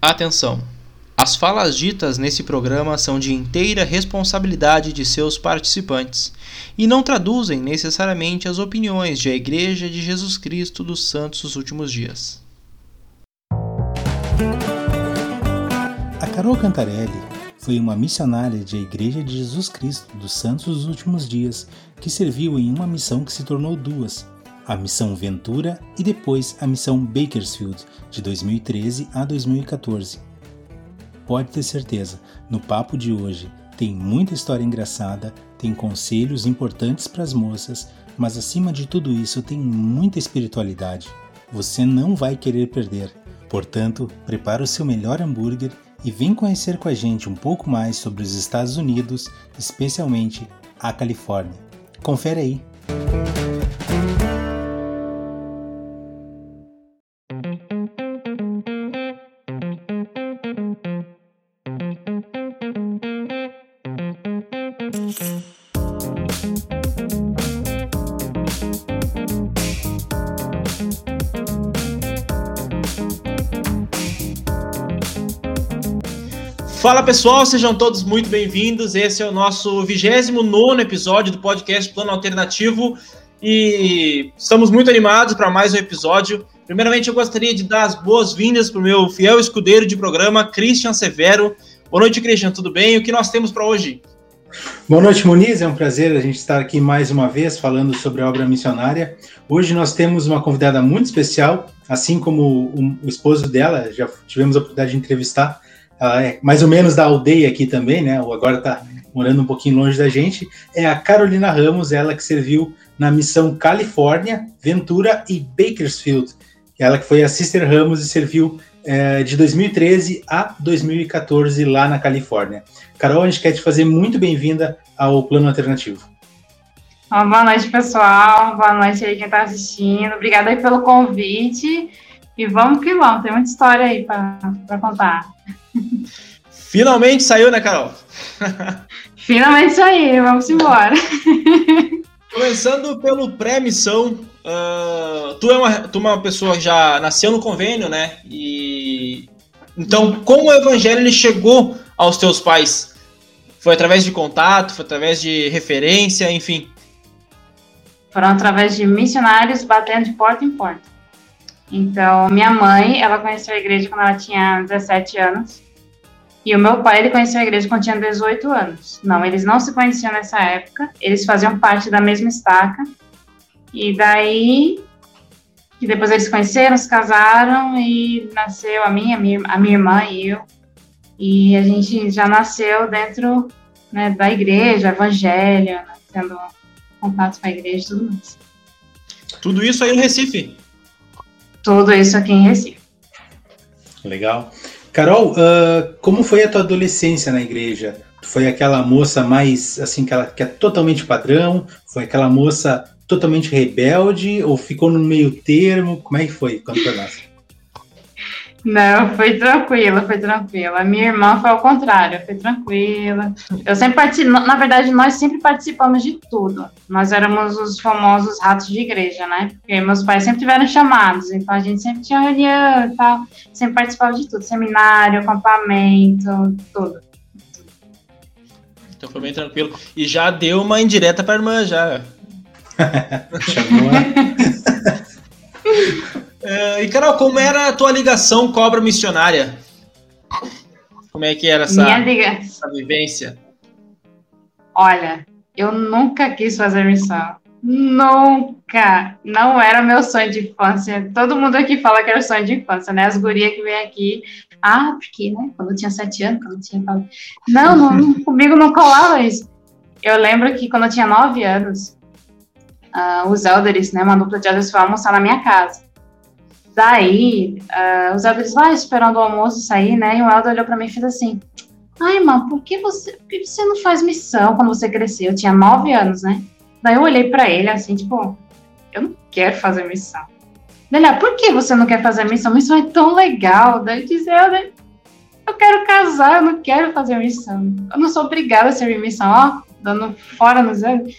Atenção! As falas ditas nesse programa são de inteira responsabilidade de seus participantes e não traduzem necessariamente as opiniões de a Igreja de Jesus Cristo dos Santos dos Últimos Dias. A Carol Cantarelli foi uma missionária de a Igreja de Jesus Cristo dos Santos dos Últimos Dias que serviu em uma missão que se tornou duas, a Missão Ventura e depois a Missão Bakersfield, de 2013 a 2014 pode ter certeza, no papo de hoje tem muita história engraçada, tem conselhos importantes para as moças, mas acima de tudo isso tem muita espiritualidade. Você não vai querer perder. Portanto, prepara o seu melhor hambúrguer e vem conhecer com a gente um pouco mais sobre os Estados Unidos, especialmente a Califórnia. Confere aí! Fala pessoal, sejam todos muito bem-vindos. Esse é o nosso 29 episódio do podcast Plano Alternativo e estamos muito animados para mais um episódio. Primeiramente, eu gostaria de dar as boas-vindas para o meu fiel escudeiro de programa, Christian Severo. Boa noite, Christian, tudo bem? O que nós temos para hoje? Boa noite, Muniz. É um prazer a gente estar aqui mais uma vez falando sobre a obra missionária. Hoje nós temos uma convidada muito especial, assim como o, o esposo dela, já tivemos a oportunidade de entrevistar ela é mais ou menos da aldeia aqui também, né? Ou agora está morando um pouquinho longe da gente. É a Carolina Ramos, ela que serviu na missão Califórnia, Ventura e Bakersfield. Ela que foi a Sister Ramos e serviu é, de 2013 a 2014 lá na Califórnia. Carol, a gente quer te fazer muito bem-vinda ao Plano Alternativo. boa noite, pessoal. Boa noite aí quem está assistindo. Obrigada aí pelo convite. E vamos que vamos, tem muita história aí para contar. Finalmente saiu, né, Carol? Finalmente saiu, vamos embora. Começando pelo pré-missão, uh, tu, é uma, tu é uma pessoa que já nasceu no convênio, né? E então, como o evangelho ele chegou aos teus pais? Foi através de contato, foi através de referência, enfim? Foram através de missionários batendo de porta em porta. Então, minha mãe, ela conheceu a igreja quando ela tinha 17 anos. E o meu pai, ele conheceu a igreja quando tinha 18 anos. Não, eles não se conheciam nessa época. Eles faziam parte da mesma estaca. E daí, que depois eles se conheceram, se casaram e nasceu a minha, a minha, irmã e eu. E a gente já nasceu dentro né, da igreja, evangelho, né, tendo contato com a igreja e tudo mais. Tudo isso aí no Recife? Tudo isso aqui em Recife. Legal. Carol, uh, como foi a tua adolescência na igreja? Foi aquela moça mais, assim, que, ela, que é totalmente padrão? Foi aquela moça totalmente rebelde? Ou ficou no meio termo? Como é que foi quando foi nasce? Não, foi tranquila, foi tranquila. A minha irmã foi ao contrário, foi tranquila. Eu sempre participo, na verdade, nós sempre participamos de tudo. Nós éramos os famosos ratos de igreja, né? Porque meus pais sempre tiveram chamados, então a gente sempre tinha reunião e tal, sempre participava de tudo, seminário, acampamento, tudo. Então foi bem tranquilo. E já deu uma indireta pra irmã, já. Chamou. Uh, e, Carol, como era a tua ligação com a obra missionária? Como é que era essa, essa vivência? Olha, eu nunca quis fazer missão. Nunca! Não era meu sonho de infância. Todo mundo aqui fala que era sonho de infância, né? As gurias que vêm aqui. Ah, porque, né? Quando eu tinha sete anos, quando eu tinha. Não, não comigo não colava isso. Eu lembro que quando eu tinha nove anos, uh, os elders, né? Uma dupla de elders foi almoçar na minha casa. Daí, uh, os elders lá esperando o almoço sair, né? E o Elder olhou para mim e fez assim: Ai, irmã, por que, você, por que você não faz missão quando você crescer? Eu tinha nove anos, né? Daí eu olhei para ele assim, tipo, eu não quero fazer missão. Ele, ah, por que você não quer fazer missão? Missão é tão legal. Daí eu disse, eu, eu quero casar, eu não quero fazer missão. Eu não sou obrigada a servir missão, ó, dando fora nos anos.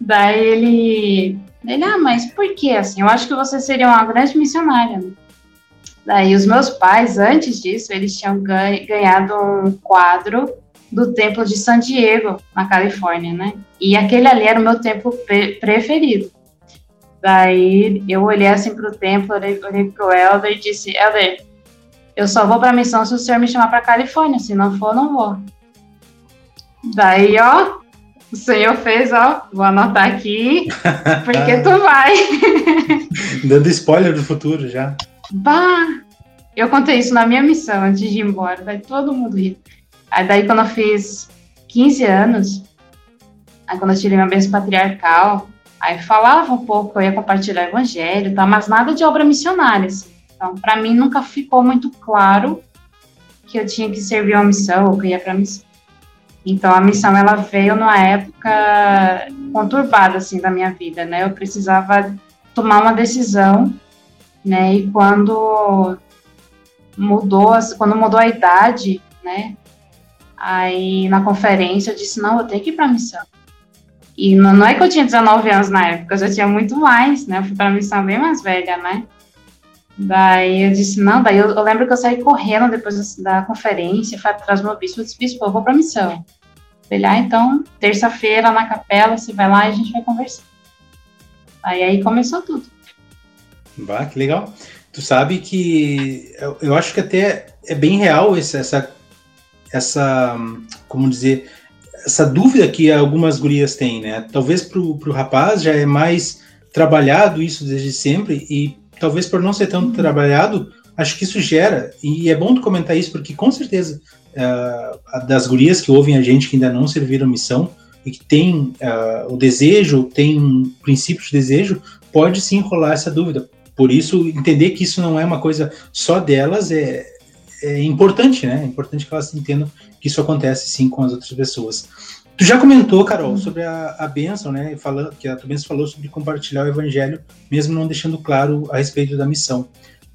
Daí ele ele, ah, mas por que assim? Eu acho que você seria uma grande missionária. Daí os meus pais, antes disso, eles tinham ganhado um quadro do templo de San Diego, na Califórnia, né? E aquele ali era o meu templo preferido. Daí eu olhei assim pro templo, olhei, olhei pro Elder e disse, Elder, eu só vou pra missão se o senhor me chamar pra Califórnia, se não for, não vou. Daí, ó, o senhor fez, ó, vou anotar aqui, porque tu vai. Dando spoiler do futuro já. Bah! Eu contei isso na minha missão antes de ir embora, daí todo mundo ri. Aí daí quando eu fiz 15 anos, aí quando eu tirei minha bênção patriarcal, aí falava um pouco, eu ia compartilhar o evangelho, tá? mas nada de obra missionária, assim. Então, para mim nunca ficou muito claro que eu tinha que servir uma missão ou que eu ia para missão. Então a missão ela veio numa época conturbada assim da minha vida, né? Eu precisava tomar uma decisão, né? E quando mudou, quando mudou a idade, né? Aí na conferência eu disse não, eu tenho que ir para a missão. E não, não, é que eu tinha 19 anos na época, eu já tinha muito mais, né? Eu fui para a missão bem mais velha, né? Daí eu disse, não, daí eu, eu lembro que eu saí correndo depois da, conferência, fui atrás do meu bispo, eu disse, bispo, eu vou para missão. Ele, ah, então, terça-feira na capela, você vai lá e a gente vai conversar. Aí aí começou tudo. Bah, que legal. Tu sabe que eu, eu acho que até é bem real esse, essa, essa, como dizer, essa dúvida que algumas gurias têm, né? Talvez pro, pro rapaz já é mais trabalhado isso desde sempre e talvez por não ser tão uhum. trabalhado, acho que isso gera, e é bom tu comentar isso, porque com certeza uh, das gurias que ouvem a gente que ainda não serviram missão e que tem uh, o desejo, tem um princípio de desejo, pode sim rolar essa dúvida. Por isso, entender que isso não é uma coisa só delas é, é importante, né? É importante que elas entendam que isso acontece sim com as outras pessoas. Tu já comentou, Carol, sobre a, a bênção, né? Falando, que a tua bênção falou sobre compartilhar o evangelho, mesmo não deixando claro a respeito da missão.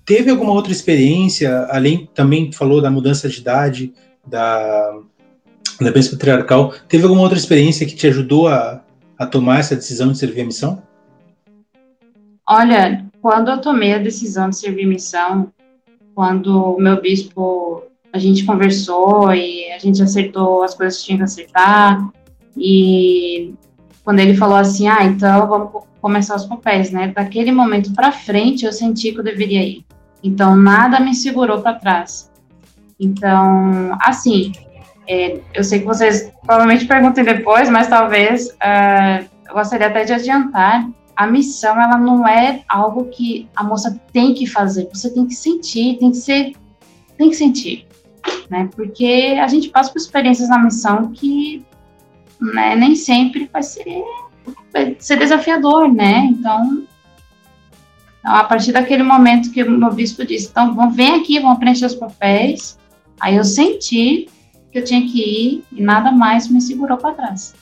Teve alguma outra experiência, além, também falou da mudança de idade, da, da bênção patriarcal, teve alguma outra experiência que te ajudou a, a tomar essa decisão de servir a missão? Olha, quando eu tomei a decisão de servir missão, quando o meu bispo a gente conversou e a gente acertou as coisas que tinha que acertar. E quando ele falou assim, ah, então vamos começar os papéis, né? Daquele momento para frente eu senti que eu deveria ir. Então nada me segurou para trás. Então, assim, é, eu sei que vocês provavelmente perguntem depois, mas talvez uh, eu gostaria até de adiantar. A missão, ela não é algo que a moça tem que fazer. Você tem que sentir, tem que ser, tem que sentir né? Porque a gente passa por experiências na missão que né, nem sempre vai ser, vai ser desafiador, né? Então, a partir daquele momento que o meu bispo disse, então, vão, vem aqui, vão preencher os papéis, aí eu senti que eu tinha que ir e nada mais me segurou para trás.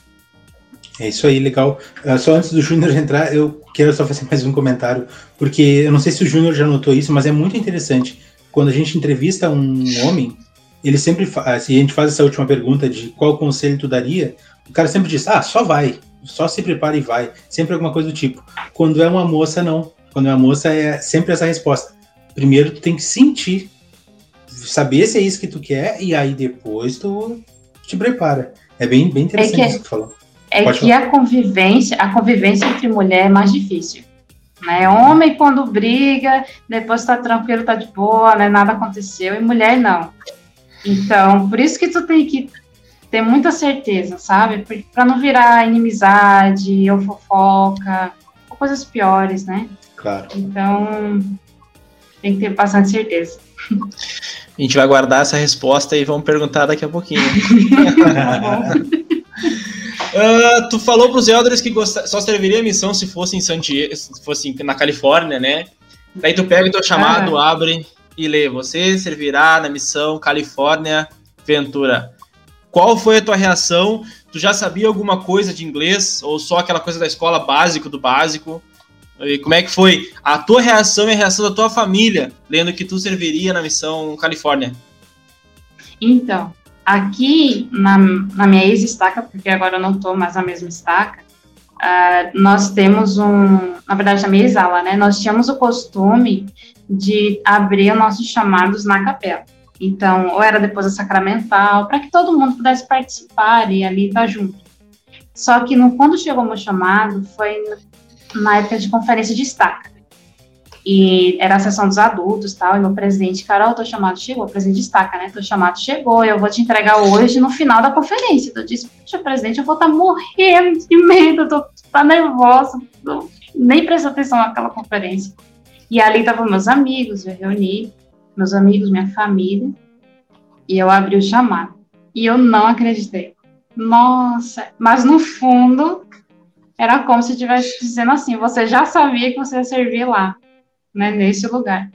É isso aí, legal. Uh, só antes do Júnior entrar, eu quero só fazer mais um comentário, porque eu não sei se o Júnior já notou isso, mas é muito interessante. Quando a gente entrevista um homem, ele sempre faz, assim, a gente faz essa última pergunta de qual conselho tu daria, o cara sempre diz, ah, só vai, só se prepara e vai, sempre alguma coisa do tipo. Quando é uma moça, não. Quando é uma moça, é sempre essa resposta. Primeiro tu tem que sentir, saber se é isso que tu quer, e aí depois tu te prepara. É bem, bem interessante é que, isso que tu falou. É Pode que falar. a convivência, a convivência entre mulher é mais difícil. Né? Homem, quando briga, depois tá tranquilo, tá de boa, né? nada aconteceu, e mulher não. Então, por isso que tu tem que ter muita certeza, sabe? Para não virar inimizade ou fofoca, ou coisas piores, né? Claro. Então, tem que ter bastante certeza. A gente vai guardar essa resposta e vamos perguntar daqui a pouquinho. uh, tu falou para os elders que só serviria a missão se fosse em San Diego, se fosse na Califórnia, né? Daí tu pega o teu chamado, ah. abre e lê: Você servirá na missão Califórnia Ventura. Qual foi a tua reação? Tu já sabia alguma coisa de inglês ou só aquela coisa da escola básico do básico? E como é que foi a tua reação e a reação da tua família lendo que tu serviria na missão Califórnia? Então, aqui na, na minha ex-estaca, porque agora eu não estou mais na mesma estaca, uh, nós temos um, na verdade, a minha ala, né? Nós tínhamos o costume de abrir nossos chamados na capela. Então, ou era depois da sacramental, para que todo mundo pudesse participar e ali estar junto. Só que no, quando chegou o meu chamado, foi na época de conferência de estaca. E era a sessão dos adultos tal, e meu presidente, Carol, teu chamado chegou, o presidente destaca, né? Teu chamado chegou, eu vou te entregar hoje no final da conferência. Então, eu disse, poxa, presidente, eu vou estar tá morrendo de medo, eu tô tá nervosa, nem prestei atenção naquela conferência. E ali estavam meus amigos, eu reuni meus amigos, minha família, e eu abri o chamado. E eu não acreditei. Nossa, mas no fundo, era como se estivesse dizendo assim: você já sabia que você ia servir lá né, nesse lugar.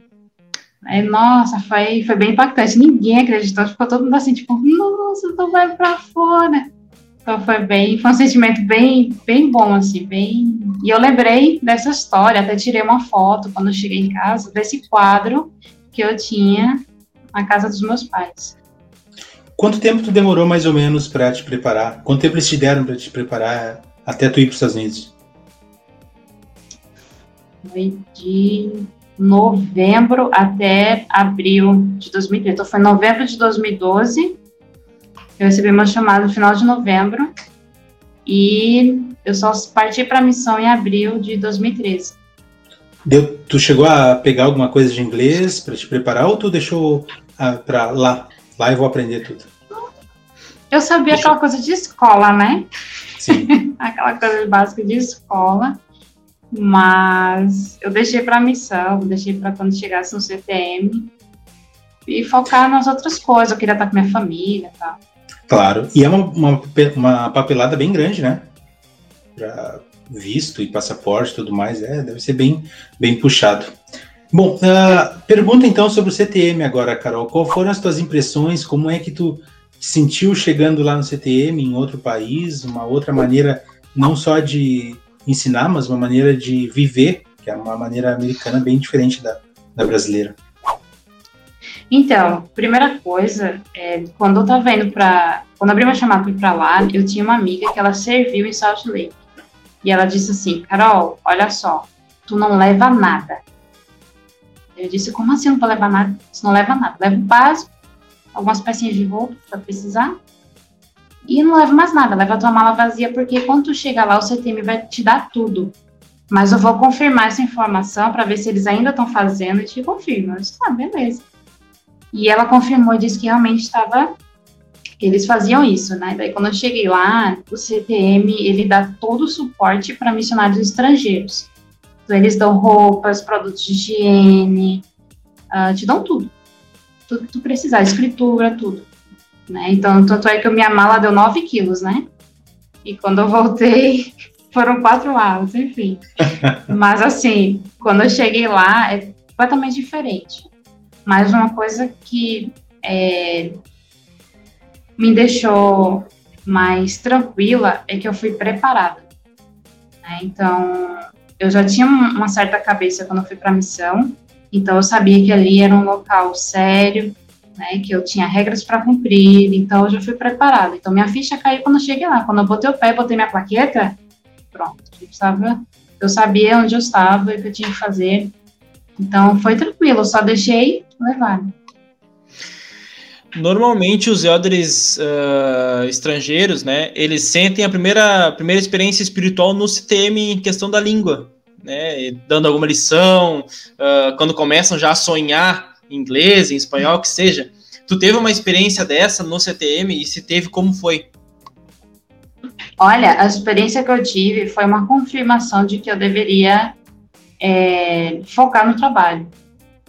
Aí, nossa, foi, foi bem impactante. Ninguém acreditou, ficou todo mundo assim, tipo, nossa, tu vai pra fora. Então foi bem, foi um sentimento bem, bem bom, assim, bem. E eu lembrei dessa história, até tirei uma foto quando eu cheguei em casa, desse quadro que eu tinha na casa dos meus pais. Quanto tempo tu demorou mais ou menos para te preparar? Quanto tempo eles te deram para te preparar até tu ir para os Estados Unidos? foi de novembro até abril de 2013. Então, foi novembro de 2012. Eu recebi uma chamada no final de novembro. E eu só parti para a missão em abril de 2013. Deu, tu chegou a pegar alguma coisa de inglês para te preparar ou tu deixou ah, para lá? Lá eu vou aprender tudo. Eu sabia Deixa. aquela coisa de escola, né? Sim. aquela coisa básica de escola. Mas eu deixei para a missão, deixei para quando chegasse no CTM e focar nas outras coisas. Eu queria estar com minha família e tal. Claro, e é uma, uma, uma papelada bem grande, né? Para visto e passaporte e tudo mais, é, deve ser bem, bem puxado. Bom, uh, pergunta então sobre o CTM agora, Carol. Qual foram as tuas impressões? Como é que tu te sentiu chegando lá no CTM, em outro país, uma outra maneira, não só de ensinar, mas uma maneira de viver, que é uma maneira americana bem diferente da, da brasileira. Então, primeira coisa, é, quando eu tava indo para, quando abri uma chamada para lá, eu tinha uma amiga que ela serviu em Salt Lake. E ela disse assim, Carol, olha só, tu não leva nada. Eu disse, como assim não vou levar nada? Você não leva nada. Leva o básico, algumas pecinhas de roupa para precisar, e não leva mais nada, leva a tua mala vazia, porque quando tu chega lá, o CTM vai te dar tudo. Mas eu vou confirmar essa informação para ver se eles ainda estão fazendo e te confirmo. Eu disse, ah, beleza. E ela confirmou disse que realmente estava. Eles faziam isso, né? Daí, quando eu cheguei lá, o CTM ele dá todo o suporte para missionários estrangeiros. Então, eles dão roupas, produtos de higiene, uh, te dão tudo. Tudo que tu precisar, escritura, tudo. Né? Então, tanto é que a minha mala deu 9 quilos, né? E quando eu voltei, foram quatro malas, enfim. Mas, assim, quando eu cheguei lá, é completamente diferente. Mas uma coisa que é, me deixou mais tranquila é que eu fui preparada. Né? Então, eu já tinha uma certa cabeça quando eu fui para a missão, então eu sabia que ali era um local sério, né, que eu tinha regras para cumprir, então eu já fui preparada. Então minha ficha caiu quando eu cheguei lá. Quando eu botei o pé, botei minha plaqueta, pronto, eu, eu sabia onde eu estava e o que eu tinha que fazer. Então foi tranquilo, só deixei levar. Normalmente os elders uh, estrangeiros, né, eles sentem a primeira, primeira experiência espiritual no CTM em questão da língua, né, dando alguma lição, uh, quando começam já a sonhar em inglês, em espanhol, que seja. Tu teve uma experiência dessa no CTM e se teve, como foi? Olha, a experiência que eu tive foi uma confirmação de que eu deveria é, focar no trabalho.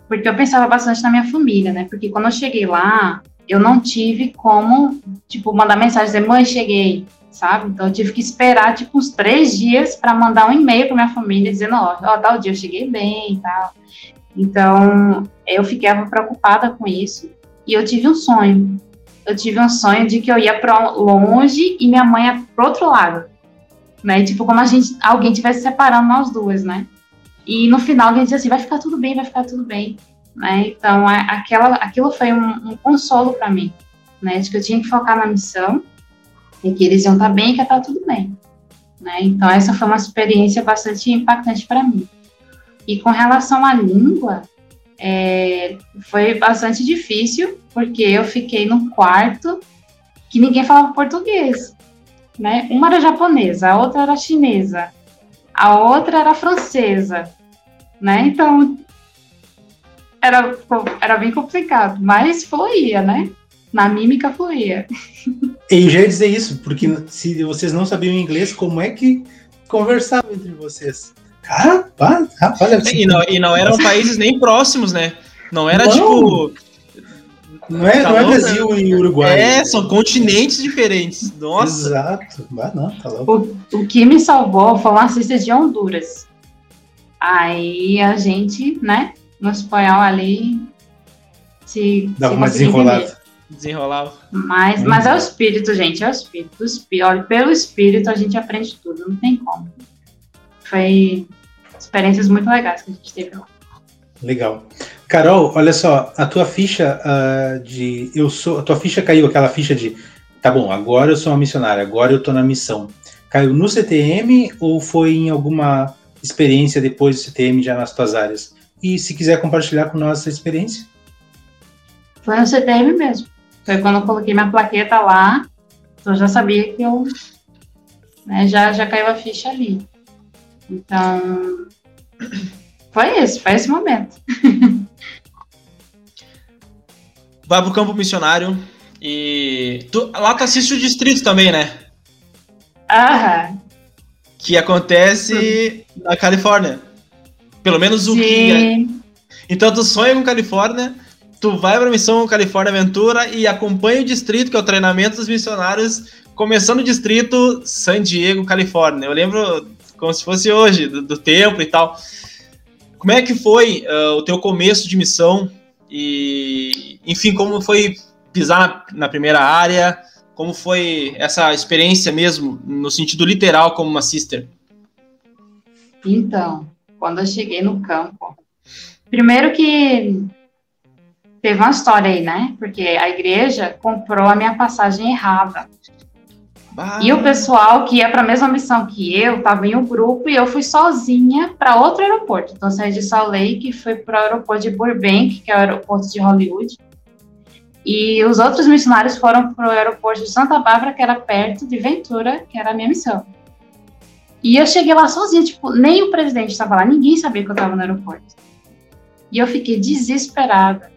Porque eu pensava bastante na minha família, né? Porque quando eu cheguei lá, eu não tive como, tipo, mandar mensagem dizer, mãe, cheguei, sabe? Então eu tive que esperar, tipo, uns três dias para mandar um e-mail para minha família dizendo, ó, oh, tal dia eu cheguei bem e tal. Então, eu ficava preocupada com isso e eu tive um sonho. Eu tive um sonho de que eu ia para longe e minha mãe ia para outro lado, né? Tipo como a gente, alguém estivesse separando nós duas, né? E no final alguém dizia assim, vai ficar tudo bem, vai ficar tudo bem, né? Então, aquela, aquilo foi um, um consolo para mim, né? De que eu tinha que focar na missão e que eles iam estar tá bem e que ia estar tá tudo bem. Né? Então, essa foi uma experiência bastante impactante para mim. E com relação à língua, é, foi bastante difícil, porque eu fiquei num quarto que ninguém falava português. Né? Uma era japonesa, a outra era chinesa, a outra era francesa. Né? Então, era, era bem complicado, mas fluía, né? Na mímica fluía. E já ia dizer isso, porque se vocês não sabiam inglês, como é que conversavam entre vocês? Cara, rapaz, e, não, e não eram países nem próximos, né? Não era não. tipo. Não é, não é Brasil né? e Uruguai. É, são continentes diferentes. Nossa. Exato. Ah, não, tá louco. O, o que me salvou foi uma cesta de Honduras. Aí a gente, né, no espanhol ali se. Dava uma desenrolada. Desenrolava. Mas, hum. mas é o espírito, gente, é o espírito. O espírito. Olha, pelo espírito a gente aprende tudo, não tem como. Foi experiências muito legais que a gente teve lá. Legal. Carol, olha só, a tua ficha uh, de. Eu sou. A tua ficha caiu, aquela ficha de. Tá bom, agora eu sou uma missionária, agora eu tô na missão. Caiu no CTM ou foi em alguma experiência depois do CTM já nas tuas áreas? E se quiser compartilhar com nós essa experiência? Foi no CTM mesmo. Foi quando eu coloquei minha plaqueta lá, eu já sabia que eu. Né, já, já caiu a ficha ali. Então. Foi esse, foi esse momento. Vai pro campo missionário e. Tu, lá tu assiste o distrito também, né? Aham. Que acontece na Califórnia. Pelo menos o Sim. que. É. Então tu sonha com Califórnia, tu vai pra missão Califórnia Aventura e acompanha o distrito, que é o treinamento dos missionários, começando o distrito San Diego, Califórnia. Eu lembro como se fosse hoje, do, do templo e tal. Como é que foi uh, o teu começo de missão? E, enfim, como foi pisar na, primeira área? Como foi essa experiência mesmo, no sentido literal, como uma sister? Então, quando eu cheguei no campo. Primeiro que teve uma história aí, né? Porque a igreja comprou a minha passagem errada. Bah. E o pessoal que ia para a mesma missão que eu, estava em um grupo e eu fui sozinha para outro aeroporto. Então, saí de Salt Lake fui para o aeroporto de Burbank, que é o aeroporto de Hollywood. E os outros missionários foram para o aeroporto de Santa Bárbara, que era perto de Ventura, que era a minha missão. E eu cheguei lá sozinha, tipo, nem o presidente estava lá, ninguém sabia que eu estava no aeroporto. E eu fiquei desesperada,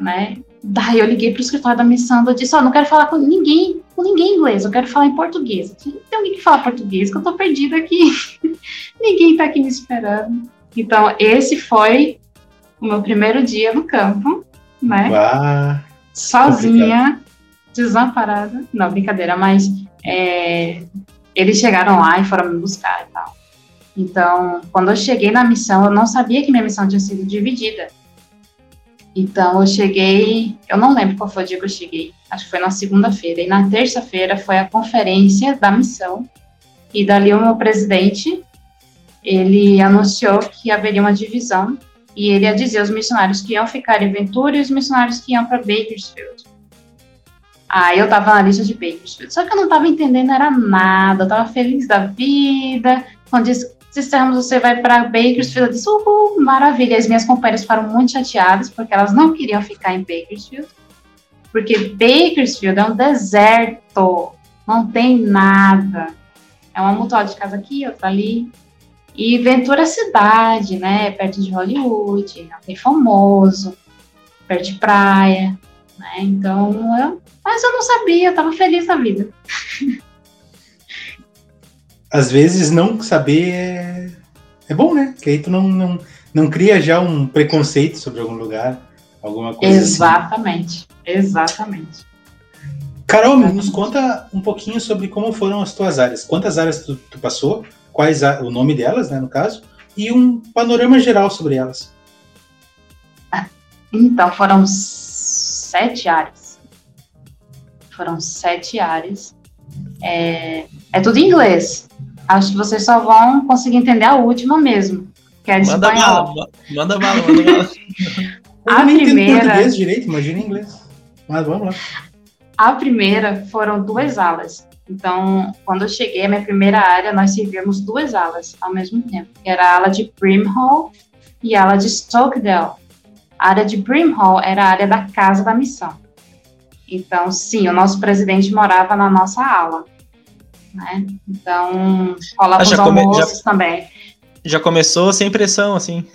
né? Daí eu liguei pro escritório da missão, eu disse, ó, oh, não quero falar com ninguém, com ninguém inglês, eu quero falar em português. Não tem alguém que fala português, que eu tô perdida aqui. ninguém tá aqui me esperando. Então, esse foi o meu primeiro dia no campo, né? Uau, Sozinha, complicado. desamparada. Não, brincadeira, mas é, eles chegaram lá e foram me buscar e tal. Então, quando eu cheguei na missão, eu não sabia que minha missão tinha sido dividida. Então, eu cheguei, eu não lembro qual foi o dia que eu cheguei, acho que foi na segunda-feira. E na terça-feira foi a conferência da missão. E dali o meu presidente, ele anunciou que haveria uma divisão e ele ia dizer os missionários que iam ficar em Ventura e os missionários que iam para Bakersfield. Aí eu tava na lista de Bakersfield. Só que eu não tava entendendo era nada. Eu tava feliz da vida. Quando disse, Sisteramos, você vai para Bakersfield. Eu disse, uhul, maravilha. As minhas companheiras ficaram muito chateadas porque elas não queriam ficar em Bakersfield. Porque Bakersfield é um deserto. Não tem nada. É uma mutual de casa aqui, outra ali. E Ventura é cidade, né? Perto de Hollywood, é famoso, perto de praia, né? Então, eu, mas eu não sabia, eu tava feliz na vida. Às vezes não saber é, é bom, né? Que aí tu não, não, não cria já um preconceito sobre algum lugar, alguma coisa. Exatamente, assim. exatamente. Carol, nos conta um pouquinho sobre como foram as tuas áreas. Quantas áreas tu, tu passou? quais a, o nome delas, né, no caso, e um panorama geral sobre elas. Então, foram sete áreas. Foram sete áreas. É, é tudo em inglês. Acho que vocês só vão conseguir entender a última mesmo, que é de manda espanhol. Bala, manda bala, manda bala. a primeira... português direito, imagina em inglês. Mas vamos lá. A primeira foram duas alas. Então, quando eu cheguei, a minha primeira área, nós servíamos duas alas ao mesmo tempo, era a ala de Brimhall e a ala de Stokedale. A área de Brimhall era a área da casa da missão. Então, sim, o nosso presidente morava na nossa ala. Né? Então, rolava ah, os almoços já, também. Já começou sem pressão, assim?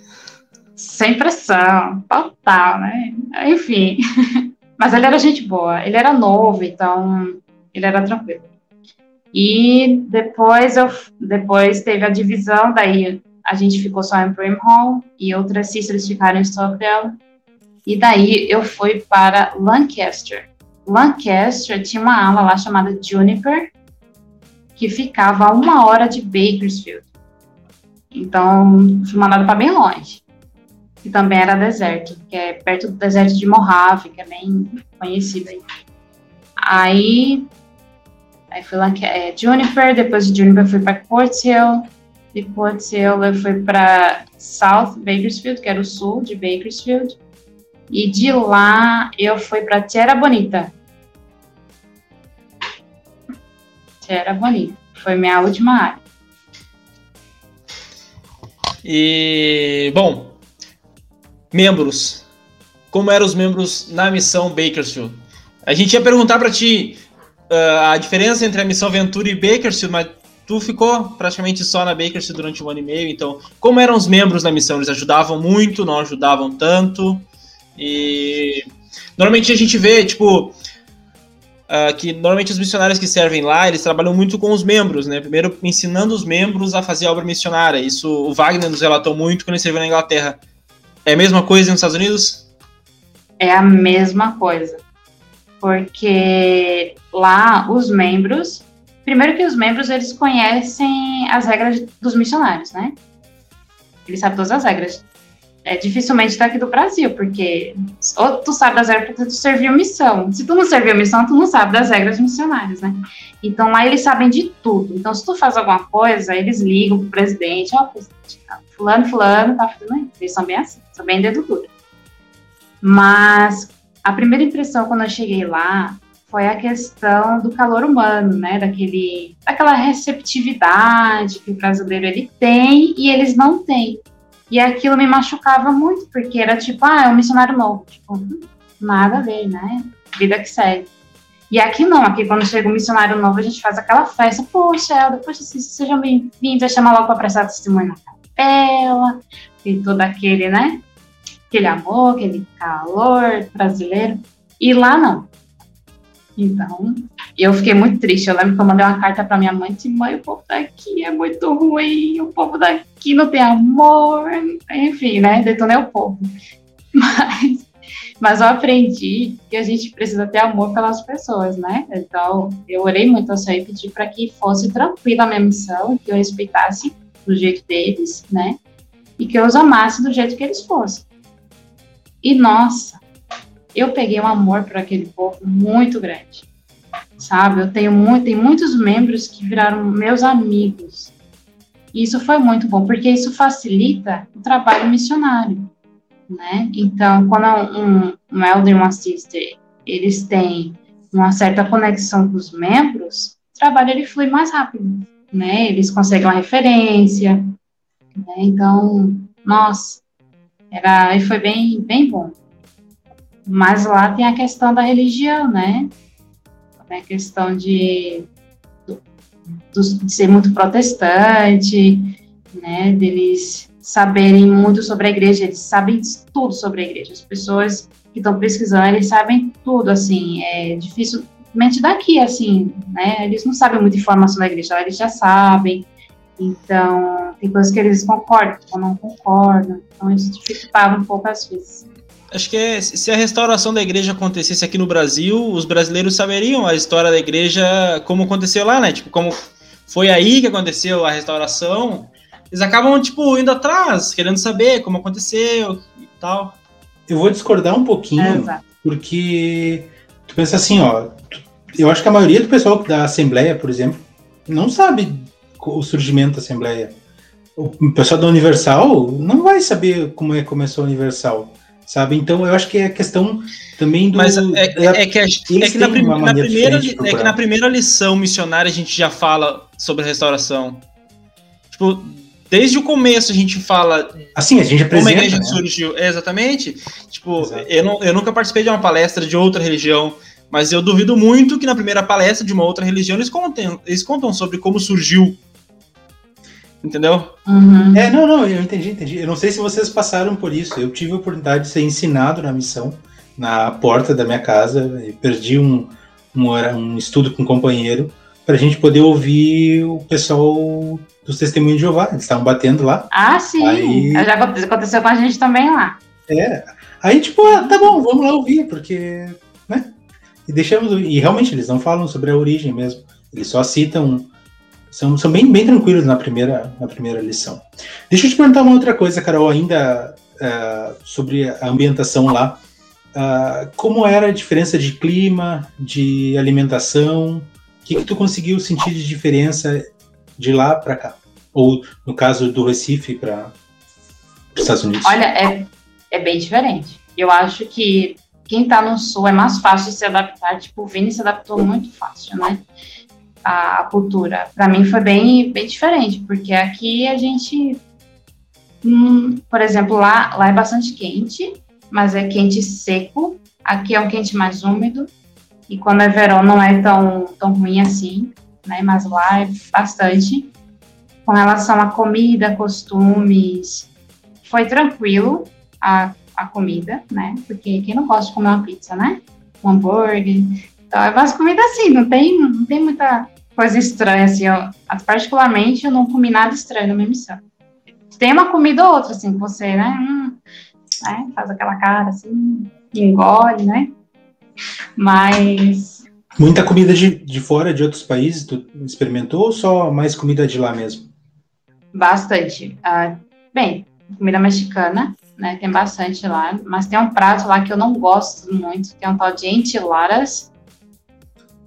Sem pressão, total, né? Enfim. Mas ele era gente boa, ele era novo, então ele era tranquilo. E depois eu depois teve a divisão, daí a gente ficou só em Brimhall e outras sisters ficaram em Stockdale. E daí eu fui para Lancaster. Lancaster tinha uma ala lá chamada Juniper, que ficava a uma hora de Bakersfield. Então, fui mandada para bem longe. E também era deserto, que é perto do deserto de Mojave, que é bem conhecido aí. Aí Aí fui lá que é Juniper, depois de Juniper fui para Port Hill, de Port Hill eu fui para South Bakersfield, que era o sul de Bakersfield, e de lá eu fui para Tierra Bonita. Tierra Bonita, foi minha última área. E, bom, membros. Como eram os membros na missão Bakersfield? A gente ia perguntar para ti uh, a diferença entre a missão Ventura e Bakersfield, mas tu ficou praticamente só na Bakersfield durante um ano e meio, então como eram os membros da missão? Eles ajudavam muito, não ajudavam tanto? E normalmente a gente vê, tipo, uh, que normalmente os missionários que servem lá, eles trabalham muito com os membros, né? Primeiro ensinando os membros a fazer a obra missionária. Isso o Wagner nos relatou muito quando ele serviu na Inglaterra. É a mesma coisa nos Estados Unidos? É a mesma coisa porque lá os membros, primeiro que os membros eles conhecem as regras dos missionários, né? Eles sabem todas as regras. É dificilmente daqui do Brasil, porque ou tu sabe das regras porque tu serviu missão. Se tu não serviu missão, tu não sabe das regras missionárias, né? Então lá eles sabem de tudo. Então se tu faz alguma coisa, eles ligam pro presidente, ó, oh, presidente, tá, fulano, fulano, tá fazendo isso. Eles são bem assim, são bem dedo duro. Mas a primeira impressão quando eu cheguei lá foi a questão do calor humano, né? Daquele, daquela receptividade que o brasileiro ele tem e eles não têm. E aquilo me machucava muito, porque era tipo, ah, é um missionário novo. Tipo, nada a ver, né? Vida que segue. E aqui não, aqui quando chega um missionário novo, a gente faz aquela festa. Poxa, Elda, poxa, sejam bem-vindos, chama logo para prestar testemunho na capela, e todo aquele, né? aquele amor, aquele calor brasileiro. E lá não. Então, eu fiquei muito triste. Eu lembro que eu mandei uma carta para minha mãe Mãe, o povo daqui é muito ruim, o povo daqui não tem amor. Enfim, né? Detonei o povo. Mas, mas eu aprendi que a gente precisa ter amor pelas pessoas, né? Então, eu orei muito ao Senhor e pedi para que fosse tranquila a minha missão, que eu respeitasse do jeito deles, né? E que eu os amasse do jeito que eles fossem. E nossa, eu peguei um amor por aquele povo muito grande. Sabe? Eu tenho muito, tem muitos membros que viraram meus amigos. E isso foi muito bom, porque isso facilita o trabalho missionário, né? Então, quando um, um elder uma sister, eles têm uma certa conexão com os membros, o trabalho ele flui mais rápido, né? Eles conseguem uma referência, né? Então, nossa, era, foi bem, bem bom. Mas lá tem a questão da religião, né? Tem a questão de, de ser muito protestante, né? Deles saberem muito sobre a igreja, eles sabem tudo sobre a igreja. As pessoas que estão pesquisando, eles sabem tudo, assim, é dificilmente daqui, assim, né? Eles não sabem muita informação da igreja, eles já sabem, então, tem coisas que eles concordam, ou não concordam. Então, isso dificultava um pouco as vezes. Acho que é, se a restauração da igreja acontecesse aqui no Brasil, os brasileiros saberiam a história da igreja como aconteceu lá, né? Tipo, como foi aí que aconteceu a restauração. Eles acabam, tipo, indo atrás, querendo saber como aconteceu e tal. Eu vou discordar um pouquinho, é, porque tu pensa assim, ó, eu acho que a maioria do pessoal da Assembleia, por exemplo, não sabe o surgimento da Assembleia. O pessoal da Universal não vai saber como é que começou a Universal. Sabe? Então eu acho que é questão também do. Mas é, é, é que, a, é que na, prim, na primeira, é que na primeira lição missionária a gente já fala sobre a restauração. Tipo, desde o começo a gente fala. Assim, a gente apresenta. Como a igreja né? surgiu. É, exatamente. Tipo, eu, não, eu nunca participei de uma palestra de outra religião, mas eu duvido muito que na primeira palestra de uma outra religião eles contem, eles contam sobre como surgiu Entendeu? Uhum. É, não, não, eu entendi, entendi. Eu não sei se vocês passaram por isso. Eu tive a oportunidade de ser ensinado na missão, na porta da minha casa. Eu perdi um, um, um estudo com um companheiro para a gente poder ouvir o pessoal dos testemunhos de Jeová. Eles estavam batendo lá. Ah, sim. Aí... Já aconteceu com a gente também lá. É. Aí, tipo, ah, tá bom, vamos lá ouvir, porque. Né? E deixamos. E realmente, eles não falam sobre a origem mesmo. Eles só citam são, são bem, bem tranquilos na primeira, na primeira lição. Deixa eu te perguntar uma outra coisa, Carol, ainda uh, sobre a ambientação lá. Uh, como era a diferença de clima, de alimentação? O que, que tu conseguiu sentir de diferença de lá para cá? Ou, no caso do Recife, para os Estados Unidos? Olha, é, é bem diferente. Eu acho que quem está no sul é mais fácil de se adaptar. Tipo, o Vini se adaptou muito fácil, né? A, a cultura. Para mim foi bem, bem diferente, porque aqui a gente, hum, por exemplo, lá, lá é bastante quente, mas é quente seco. Aqui é um quente mais úmido. E quando é verão não é tão, tão ruim assim, né? Mas lá é bastante. Com relação à comida, costumes, foi tranquilo a, a comida, né? Porque quem não gosta de comer uma pizza, né? Um hambúrguer. Então é mais comida assim, não tem, não tem muita coisa estranha, assim, eu, particularmente eu não comi nada estranho na minha missão. Tem uma comida ou outra, assim, que você, né, hum, né, faz aquela cara, assim, engole, né, mas... Muita comida de, de fora, de outros países, tu experimentou ou só mais comida de lá mesmo? Bastante. Uh, bem, comida mexicana, né, tem bastante lá, mas tem um prato lá que eu não gosto muito, que é um tal de enchiladas,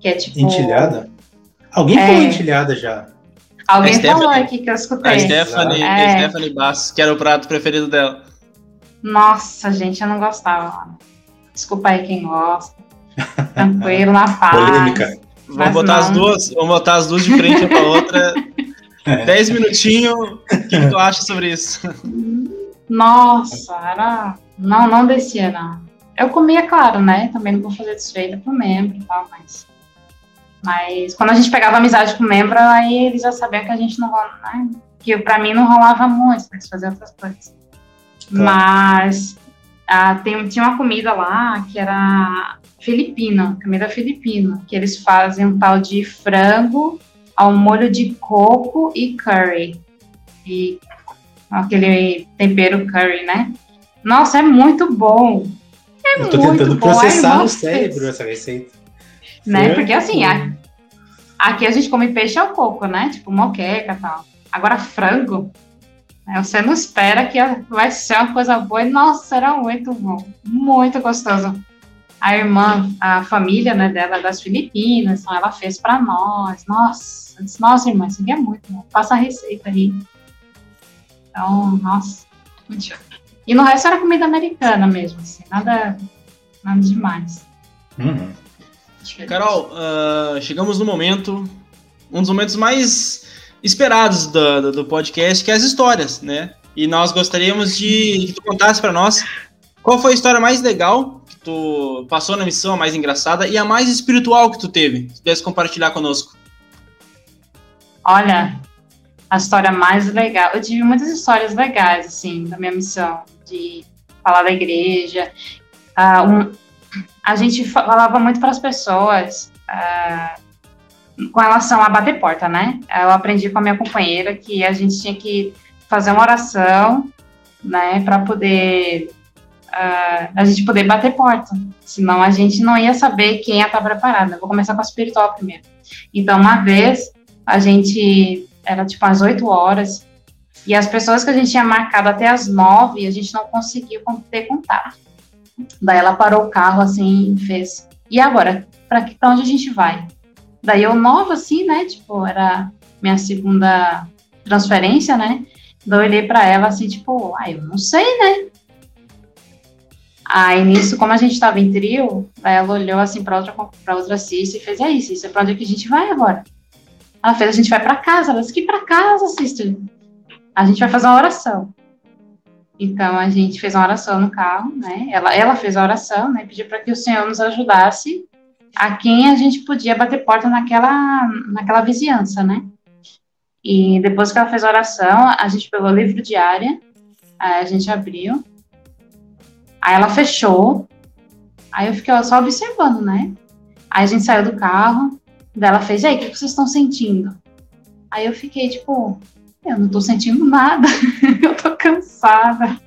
que é tipo... Entilhada? Alguém é. falou entilhada já. Alguém falou aqui que eu escutei. A Stephanie, é. a Stephanie Bass, que era o prato preferido dela. Nossa, gente, eu não gostava. Desculpa aí quem gosta. Tranquilo, na paz. Polêmica. Vamos botar, não... as duas, vamos botar as duas de frente uma pra outra. É. Dez minutinhos. O que, que, tu acha sobre isso? Nossa, era. Não, não descia, não. Eu comia, claro, né? Também não vou fazer desfeita pro membro e tal, mas. Mas quando a gente pegava amizade com membro, aí eles já sabiam que a gente não né? que para mim não rolava muito, eles fazer outras coisas. Tá. Mas ah, tem, tinha uma comida lá que era filipina, comida filipina, que eles fazem um tal de frango ao molho de coco e curry. E aquele tempero curry, né? Nossa, é muito bom. É Eu tô tentando bom. processar no cérebro essa receita. Né? Porque assim, a, aqui a gente come peixe ao coco, né? Tipo moqueca e tal. Agora, frango, né? você não espera que vai ser uma coisa boa. E, nossa, era muito bom. Muito gostoso. A irmã, a família né, dela é das Filipinas, então ela fez para nós. Nossa, disse, nossa, irmã, isso aqui é muito bom. Passa a receita aí. Então, nossa, muito E no resto era comida americana mesmo, assim, nada, nada demais. Uhum. Carol, uh, chegamos no momento, um dos momentos mais esperados do, do, podcast, que é as histórias, né? E nós gostaríamos de que tu contasse para nós qual foi a história mais legal que tu passou na missão, a mais engraçada e a mais espiritual que tu teve. Se pudesse compartilhar conosco. Olha, a história mais legal. Eu tive muitas histórias legais, assim, da minha missão, de falar da igreja. Uh, um, a gente falava muito para as pessoas uh, com relação a bater porta, né? Eu aprendi com a minha companheira que a gente tinha que fazer uma oração, né, para poder uh, a gente poder bater porta. Senão a gente não ia saber quem ia estar preparada. Vou começar com a espiritual primeiro. Então, uma vez a gente era tipo às 8 horas e as pessoas que a gente tinha marcado até às 9 a gente não conseguiu ter contato. Daí ela parou o carro assim e fez. E agora? Que, pra onde a gente vai? Daí eu nova, assim, né? Tipo, era minha segunda transferência, né? Daí eu olhei pra ela assim, tipo, ah, eu não sei, né? Aí nisso, como a gente estava em trio, ela olhou assim para outra para outra Cícia e fez: "E aí, Cícia, para onde é que a gente vai agora?" Ela fez: "A gente vai para casa." Ela disse: "Que para casa, Cícia? A gente vai fazer uma oração." Então a gente fez uma oração no carro, né? Ela, ela fez a oração, né? Pediu para que o Senhor nos ajudasse a quem a gente podia bater porta naquela, naquela vizinhança, né? E depois que ela fez a oração, a gente pegou o livro diária, a gente abriu, aí ela fechou, aí eu fiquei só observando, né? Aí a gente saiu do carro, ela fez, aí, o que vocês estão sentindo? Aí eu fiquei, tipo, eu não tô sentindo nada, eu tô cansada.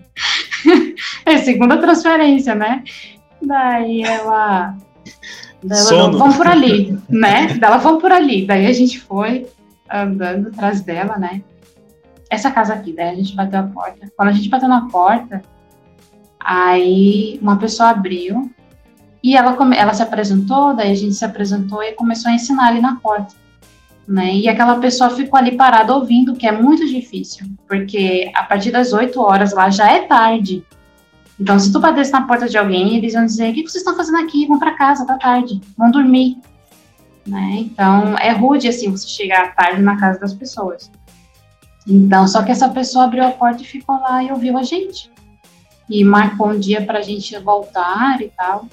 É segunda transferência, né? Daí ela. Daí ela vamos por ali, né? Daí ela, vamos por ali. Daí a gente foi andando atrás dela, né? Essa casa aqui, daí a gente bateu a porta. Quando a gente bateu na porta, aí uma pessoa abriu e ela, ela se apresentou, daí a gente se apresentou e começou a ensinar ali na porta né? E aquela pessoa ficou ali parada ouvindo, que é muito difícil, porque a partir das 8 horas lá já é tarde. Então, se tu batesse na porta de alguém, eles iam dizer: O que vocês estão fazendo aqui? Vão para casa, tá tarde, vão dormir. Né? Então, é rude assim você chegar tarde na casa das pessoas. Então, só que essa pessoa abriu a porta e ficou lá e ouviu a gente. E marcou um dia para a gente voltar e tal.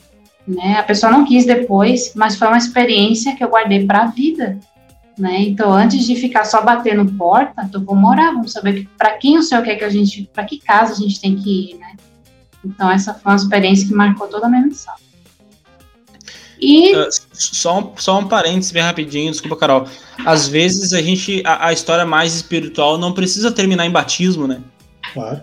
Né? A pessoa não quis depois, mas foi uma experiência que eu guardei para a vida né? Então, antes de ficar só batendo porta, então vamos morar, vamos saber para quem o Senhor quer que a gente, para que casa a gente tem que ir, né? Então, essa foi uma experiência que marcou toda a minha missão. E... Uh, só, um, só um parênteses bem rapidinho, desculpa, Carol. Às vezes a gente, a, a, história mais espiritual não precisa terminar em batismo, né? Claro.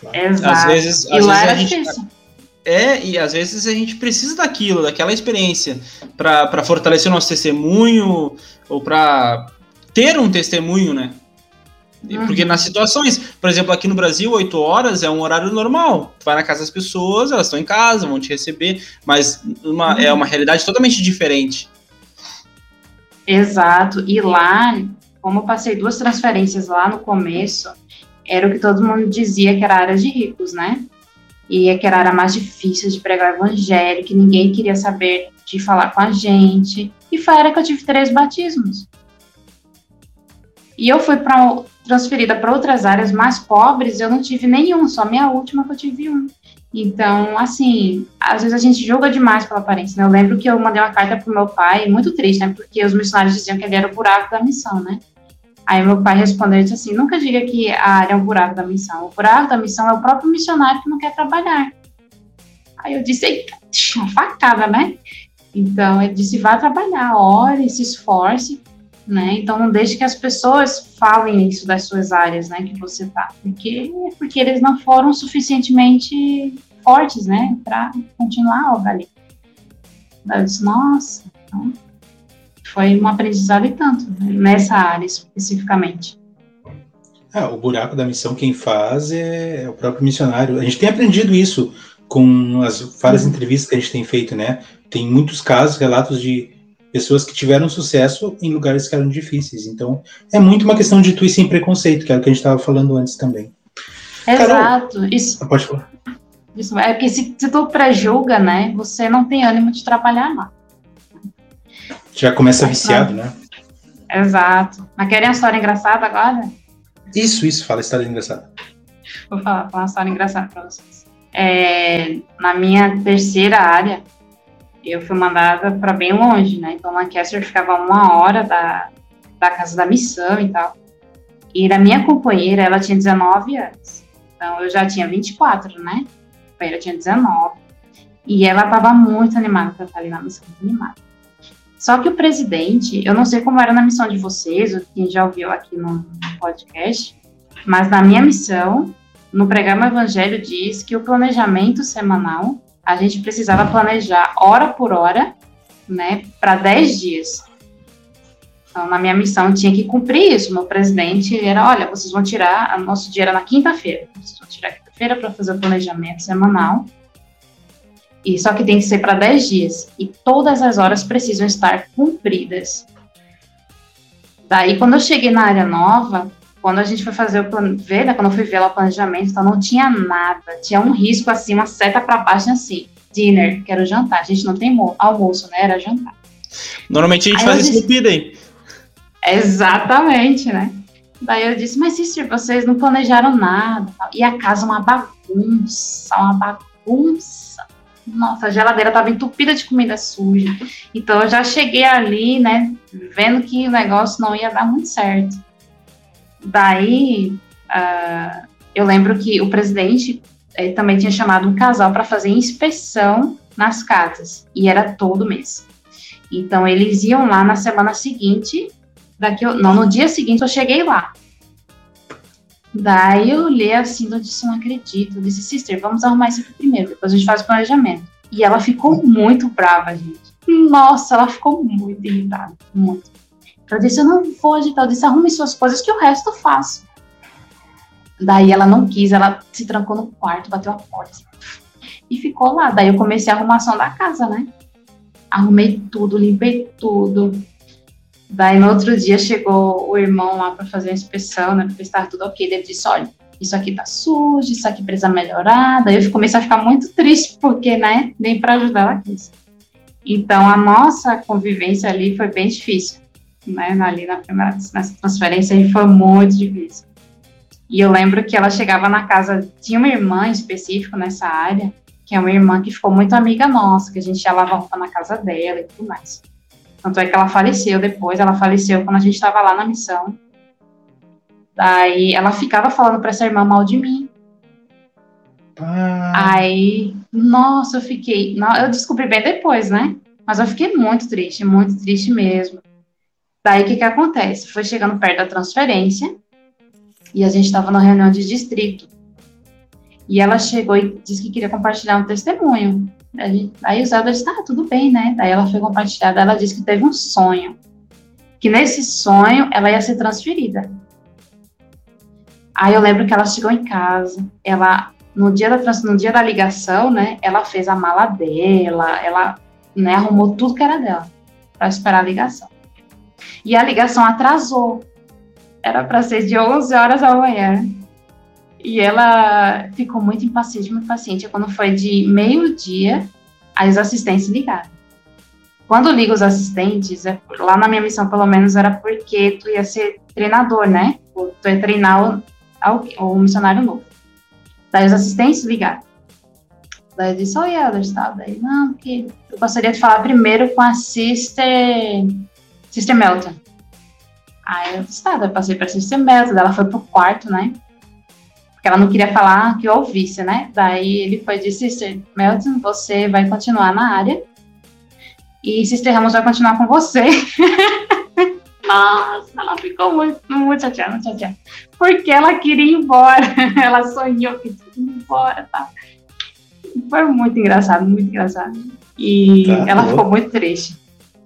claro. Exato. Às vezes, às vezes a gente. Difícil. É, e às vezes a gente precisa daquilo, daquela experiência, para fortalecer o nosso testemunho, ou para ter um testemunho, né? Uhum. Porque nas situações, por exemplo, aqui no Brasil, 8 horas é um horário normal. Tu vai na casa das pessoas, elas estão em casa, vão te receber, mas uma, uhum. é uma realidade totalmente diferente. Exato. E lá, como eu passei duas transferências lá no começo, era o que todo mundo dizia que era área de ricos, né? E é que era mais difícil de pregar o evangelho, que ninguém queria saber de falar com a gente. E foi a área que eu tive três batismos. E eu fui pra, transferida para outras áreas mais pobres, eu não tive nenhum, só minha última que eu tive um. Então, assim, às vezes a gente julga demais pela aparência, né? Eu lembro que eu mandei uma carta pro meu pai, muito triste, né? Porque os missionários diziam que ele era o buraco da missão, né? Aí meu pai respondeu disse assim: nunca diga que a área é um buraco da missão. O buraco da missão é o próprio missionário que não quer trabalhar. Aí eu disse: eita, uma facada, né? Então ele disse: vá trabalhar, ore, se esforce, né? Então não deixe que as pessoas falem isso das suas áreas, né? Que você tá, porque porque eles não foram suficientemente fortes, né? Para continuar a obra ali. eu disse: nossa. Então, foi um aprendizado e tanto, né, nessa área especificamente. Ah, o buraco da missão quem faz é, o próprio missionário. A gente tem aprendido isso com as várias uhum. entrevistas que a gente tem feito, né? Tem muitos casos, relatos de pessoas que tiveram sucesso em lugares que eram difíceis. Então, é muito uma questão de tu ir sem preconceito, que é o que a gente estava falando antes também. Exato. Carol, isso. Ah, pode falar. Isso, é porque se, se tu pré-julga, né, você não tem ânimo de trabalhar lá. Já começa viciado, né? Exato. Mas querem uma história engraçada agora? Isso, isso, fala história engraçada. Vou falar, falar uma história engraçada para vocês. É, na minha terceira área, eu fui mandada para bem longe, né? Então, Lancaster ficava uma hora da, da casa da missão e tal. E da minha companheira, ela tinha 19 anos. Então, eu já tinha 24, né? A companheira tinha 19. E ela estava muito animada para estar ali na missão, muito animada. Só que o presidente, eu não sei como era na missão de vocês, ou quem já ouviu aqui no podcast, mas na minha missão, no Pregar o Evangelho, diz que o planejamento semanal, a gente precisava planejar hora por hora, né, para 10 dias. Então, na minha missão, tinha que cumprir isso. Meu presidente era: olha, vocês vão tirar, o nosso dia era na quinta-feira, vocês vão tirar quinta-feira para fazer o planejamento semanal e só que tem que ser para 10 dias. E todas as horas precisam estar cumpridas. Daí, quando eu cheguei na área nova, quando a gente foi fazer o plano, ver, né, quando eu fui ver lá o planejamento, então não tinha nada. Tinha um risco assim, uma seta para baixo assim. Dinner, que era o jantar. A gente não tem almoço, né? Era jantar. Normalmente a gente Aí faz isso no hein? Exatamente, né? Daí eu disse, mas sister, vocês não planejaram nada. E a casa uma bagunça, uma bagunça. Nossa, a geladeira estava entupida de comida suja. Então eu já cheguei ali, né, vendo que o negócio não ia dar muito certo. Daí, uh, eu lembro que o presidente eh, também tinha chamado um casal para fazer inspeção nas casas, e era todo mês. Então, eles iam lá na semana seguinte, daqui, não, no dia seguinte eu cheguei lá. Daí eu olhei assim, eu disse, não acredito. Eu disse, sister, vamos arrumar isso aqui primeiro, depois a gente faz o planejamento. E ela ficou muito brava, gente. Nossa, ela ficou muito irritada, muito. Ela disse, eu não vou agitar. Eu disse, arrume suas coisas que o resto eu faço. Daí ela não quis, ela se trancou no quarto, bateu a porta assim, e ficou lá. Daí eu comecei a arrumação da casa, né? Arrumei tudo, limpei tudo. Daí no outro dia chegou o irmão lá para fazer a inspeção, né? Porque estava tudo ok. Ele disse: olha, isso aqui tá sujo, isso aqui precisa melhorar. Daí eu comecei a ficar muito triste, porque, né? Nem para ajudar ela quis. Então a nossa convivência ali foi bem difícil né, ali na primeira, nessa transferência foi muito difícil. E eu lembro que ela chegava na casa, tinha uma irmã específica nessa área, que é uma irmã que ficou muito amiga nossa, que a gente ia lavar roupa na casa dela e tudo mais. Tanto é que ela faleceu depois, ela faleceu quando a gente estava lá na missão. Daí ela ficava falando para essa irmã mal de mim. Ah. Aí, nossa, eu fiquei. Eu descobri bem depois, né? Mas eu fiquei muito triste, muito triste mesmo. Daí o que, que acontece? Foi chegando perto da transferência e a gente estava na reunião de distrito. E ela chegou e disse que queria compartilhar um testemunho. Aí, aí o Zelda disse: Ah, tudo bem, né? Daí ela foi compartilhar. Daí ela disse que teve um sonho. Que nesse sonho ela ia ser transferida. Aí eu lembro que ela chegou em casa, ela no dia da no dia da ligação, né, ela fez a mala dela, ela, né, arrumou tudo que era dela para esperar a ligação e a ligação atrasou. Era para ser de 11 horas da manhã. E ela ficou muito impaciente, muito paciente. Quando foi de meio-dia, aí os assistentes ligaram. Quando liga os assistentes, é, lá na minha missão, pelo menos, era porque tu ia ser treinador, né? Tu ia treinar o, o, missionário novo. Daí os assistentes ligaram. Daí eu disse, oi, Elders, tal. Daí, não, que eu gostaria de falar primeiro com a sister Sister Melton. Aí eu disse, tá, eu passei pra Sister Melton, ela foi pro quarto, né? Porque ela não queria falar que eu ouvisse, né? Daí ele foi de Sister Melton, você vai continuar na área. E Sister Ramos vai continuar com você. Nossa, ela ficou muito, muito chateada, muito chateada. Porque ela queria ir embora. ela sonhou que ia ir embora, tá? Foi muito engraçado, muito engraçado. E tá, ela ficou muito triste.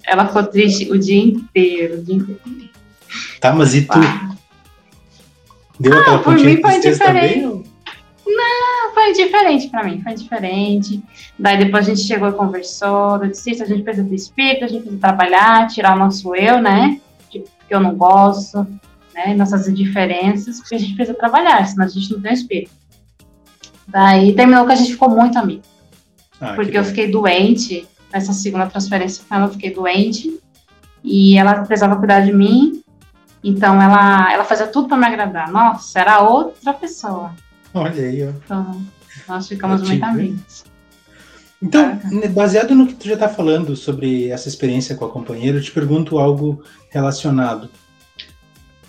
Ela ficou triste o dia inteiro, o dia inteiro. Tá, mas e tu? Ah. Deu ah, aquela por mim foi diferente. Também, Não, foi diferente pra mim, foi diferente. Daí depois a gente chegou e conversou, eu disse, a gente precisa do espírito, a gente precisa trabalhar, tirar o nosso eu, né? Que eu não gosto, né? Nossas diferenças, porque a gente precisa trabalhar, senão a gente não tem espírito. Daí terminou que a gente ficou muito amigo. Ah, porque eu fiquei doente nessa segunda transferência eu fiquei doente e ela precisava cuidar de mim, então ela, ela fazia tudo para me agradar. Nossa, era outra pessoa. Olha aí, ó. Então, nós ficamos muito amigos. Então, né, baseado no que tu já está falando sobre essa experiência com a companheira, eu te pergunto algo relacionado.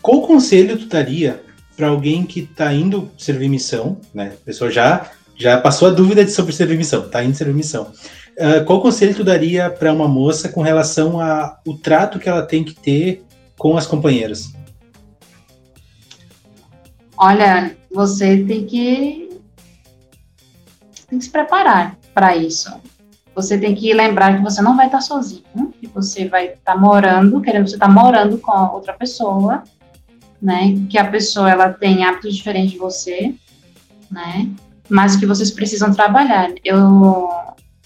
Qual conselho tu daria para alguém que está indo servir missão, né? A pessoa já já passou a dúvida sobre servir missão, está indo servir missão. Uh, qual conselho tu daria para uma moça com relação ao trato que ela tem que ter com as companheiras? Olha, você tem que, tem que se preparar para isso. Você tem que lembrar que você não vai estar sozinho, que você vai estar morando, querendo você estar morando com outra pessoa, né? Que a pessoa ela tem hábitos diferentes de você, né? Mas que vocês precisam trabalhar. Eu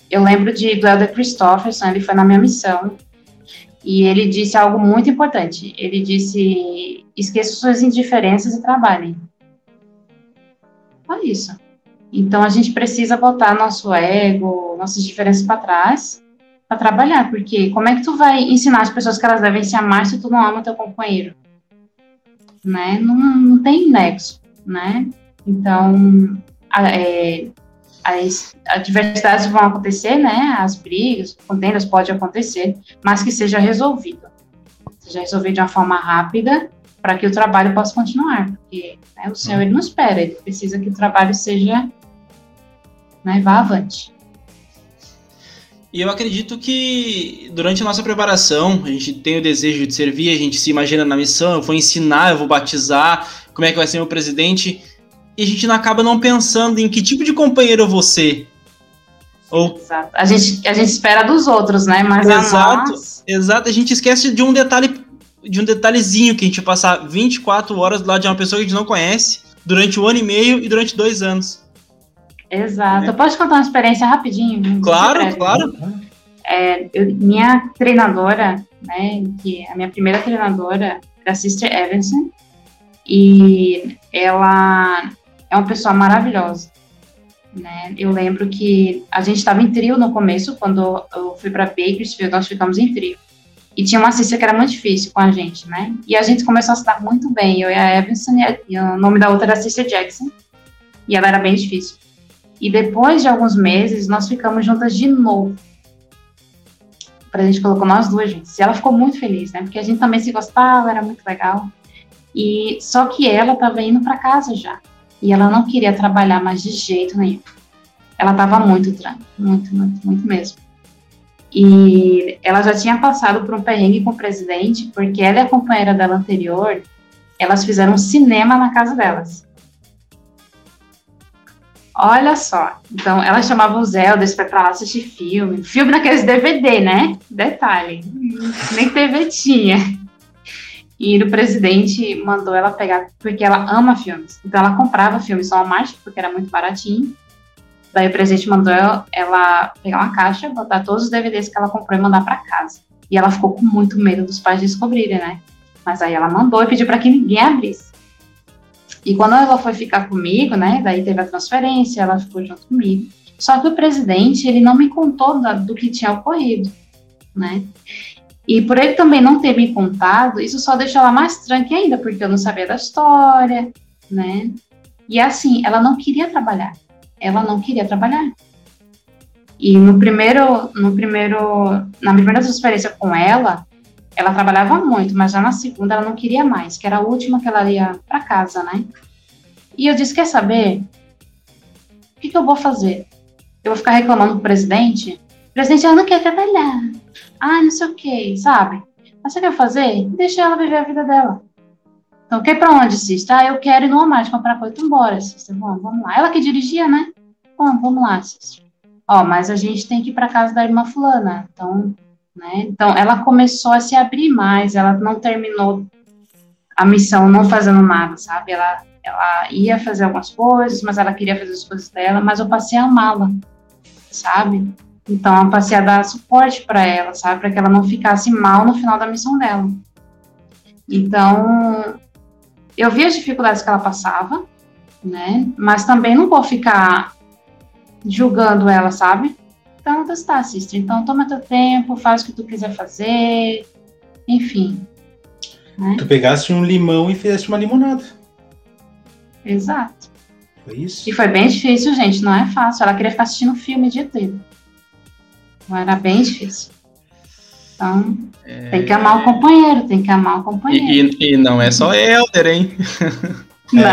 eu lembro de, do Elder ele foi na minha missão. E ele disse algo muito importante. Ele disse: esqueça suas indiferenças e trabalhem. Só isso. Então a gente precisa botar nosso ego, nossas diferenças para trás para trabalhar, porque como é que tu vai ensinar as pessoas que elas devem se amar se tu não ama teu companheiro? Né? Não, não tem nexo, né? Então, é, as adversidades vão acontecer, né? As brigas, contendas pode acontecer, mas que seja resolvido. Seja resolvido de uma forma rápida para que o trabalho possa continuar, porque né, o Senhor ele não espera, ele precisa que o trabalho seja, né, vá avante. E eu acredito que durante a nossa preparação, a gente tem o desejo de servir, a gente se imagina na missão, eu vou ensinar, eu vou batizar, como é que vai ser meu presidente, e a gente não acaba não pensando em que tipo de companheiro eu vou ser. Ou... Exato. A gente, a gente espera dos outros, né? Mas exato, nós... exato. A gente esquece de um detalhe, de um detalhezinho que a gente passar 24 horas do lado de uma pessoa que a gente não conhece durante um ano e meio e durante dois anos. Exato. É. Posso contar uma experiência rapidinho? Claro, claro. É, eu, minha treinadora, né, que a minha primeira treinadora era a Sister Evanson, e ela é uma pessoa maravilhosa. Né? Eu lembro que a gente estava em trio no começo, quando eu fui para Bakersfield, nós ficamos em trio. E tinha uma assistência que era muito difícil com a gente, né? E a gente começou a se dar muito bem, eu e a Evanson, e, o nome da outra era Sister Jackson, e ela era bem difícil. E depois de alguns meses, nós ficamos juntas de novo. A gente colocou nós duas juntas. E ela ficou muito feliz, né? Porque a gente também se gostava, era muito legal. E só que ela estava indo para casa já. E ela não queria trabalhar mais de jeito nenhum. Ela estava muito tranquila, muito, muito, muito mesmo. E ela já tinha passado por um perrengue com o presidente, porque ela e a companheira dela anterior, elas fizeram um cinema na casa delas. Olha só. Então, ela chamava o Zelda para lá assistir filme. Filme naqueles DVD, né? Detalhe. Nem TV tinha. E o presidente mandou ela pegar, porque ela ama filmes. Então, ela comprava filmes só Walmart, porque era muito baratinho. Daí, o presidente mandou ela, ela pegar uma caixa, botar todos os DVDs que ela comprou e mandar para casa. E ela ficou com muito medo dos pais descobrirem, né? Mas aí ela mandou e pediu para que ninguém abrisse. E quando ela foi ficar comigo, né, daí teve a transferência, ela ficou junto comigo. Só que o presidente, ele não me contou do que tinha ocorrido, né? E por ele também não ter me contado, isso só deixou ela mais tranquila ainda, porque eu não sabia da história, né? E assim, ela não queria trabalhar. Ela não queria trabalhar. E no primeiro, no primeiro, na primeira transferência com ela, ela trabalhava muito, mas já na segunda ela não queria mais, que era a última que ela ia para casa, né? E eu disse: Quer saber? O que, que eu vou fazer? Eu vou ficar reclamando pro presidente? Presidente, ela não quer trabalhar. Ah, não sei o que, sabe? Mas você quer fazer? Deixa ela viver a vida dela. Então, quer pra onde, Cista? Ah, eu quero ir no Walmart comprar coisa. Então, bora, Cista. Bom, vamos lá. Ela que dirigia, né? Bom, vamos lá, Cista. Ó, mas a gente tem que ir pra casa da irmã fulana. Então, né? Então, ela começou a se abrir mais, ela não terminou a missão não fazendo nada, sabe? Ela, ela ia fazer algumas coisas, mas ela queria fazer as coisas dela, mas eu passei a amá-la, sabe? Então, eu passei a dar suporte para ela, sabe? Para que ela não ficasse mal no final da missão dela. Então, eu vi as dificuldades que ela passava, né? Mas também não vou ficar julgando ela, sabe? Então, tu está, sister. Então, toma teu tempo, faz o que tu quiser fazer, enfim. Né? Tu pegaste um limão e fizeste uma limonada. Exato. Foi isso? E foi bem difícil, gente. Não é fácil. Ela queria ficar assistindo filme o dia inteiro. Era bem difícil. Então, é... tem que amar o companheiro, tem que amar o companheiro. E, e, e não é só Helder, hein? Não.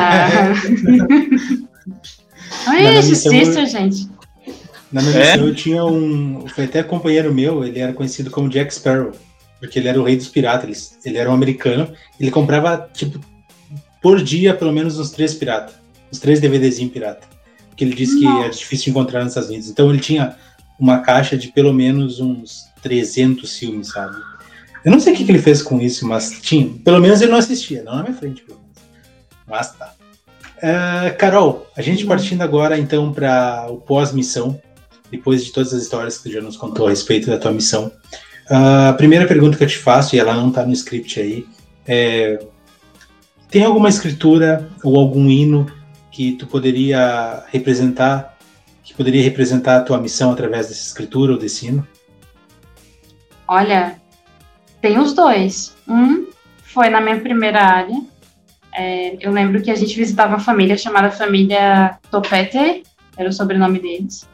não é isso, sister, gente. Na minha é? missão eu tinha um. Foi até companheiro meu, ele era conhecido como Jack Sparrow. Porque ele era o rei dos piratas. Ele, ele era um americano. Ele comprava, tipo, por dia, pelo menos uns três piratas. Uns três DVDzinhos pirata. Que ele disse Nossa. que era difícil de encontrar nessas Estados Então ele tinha uma caixa de pelo menos uns 300 filmes, sabe? Eu não sei o que, que ele fez com isso, mas tinha. Pelo menos ele não assistia, não na minha frente, pelo menos. Mas tá. Uh, Carol, a gente partindo agora então para o pós-missão depois de todas as histórias que tu já nos contou a respeito da tua missão, A primeira pergunta que eu te faço, e ela não está no script aí, é: tem alguma escritura ou algum hino que tu poderia representar, que poderia representar a tua missão através dessa escritura ou desse hino? Olha, tem os dois. Um foi na minha primeira área. É, eu lembro que a gente visitava uma família chamada família Topete, era o sobrenome deles.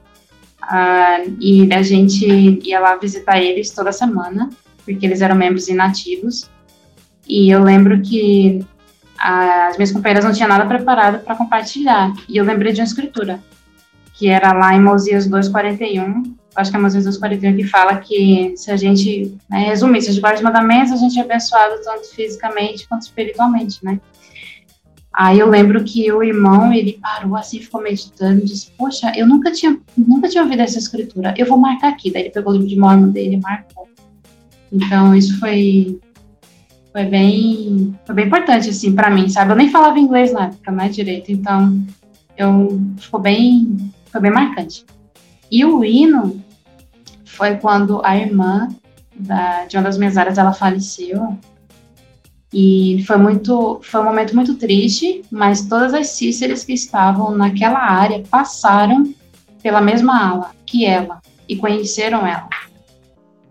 Ah, e a gente ia lá visitar eles toda semana, porque eles eram membros inativos. E eu lembro que as minhas companheiras não tinham nada preparado para compartilhar. E eu lembrei de uma escritura, que era lá em Mosias 2,41. Acho que é Mosias 2,41 que fala que se a gente, né, resumir, se a gente guarda os mandamentos, a gente é abençoado tanto fisicamente quanto espiritualmente, né? Aí eu lembro que o irmão, ele parou assim, ficou meditando, disse, poxa, eu nunca tinha, nunca tinha ouvido essa escritura, eu vou marcar aqui. Daí ele pegou o livro de Mormon dele e marcou. Então isso foi, foi bem, foi bem importante, assim, para mim, sabe? Eu nem falava inglês na época, né, direito, então eu, ficou bem, foi bem marcante. E o hino foi quando a irmã da, de uma das minhas áreas, ela faleceu, e foi muito, foi um momento muito triste, mas todas as cíceras que estavam naquela área passaram pela mesma ala que ela e conheceram ela.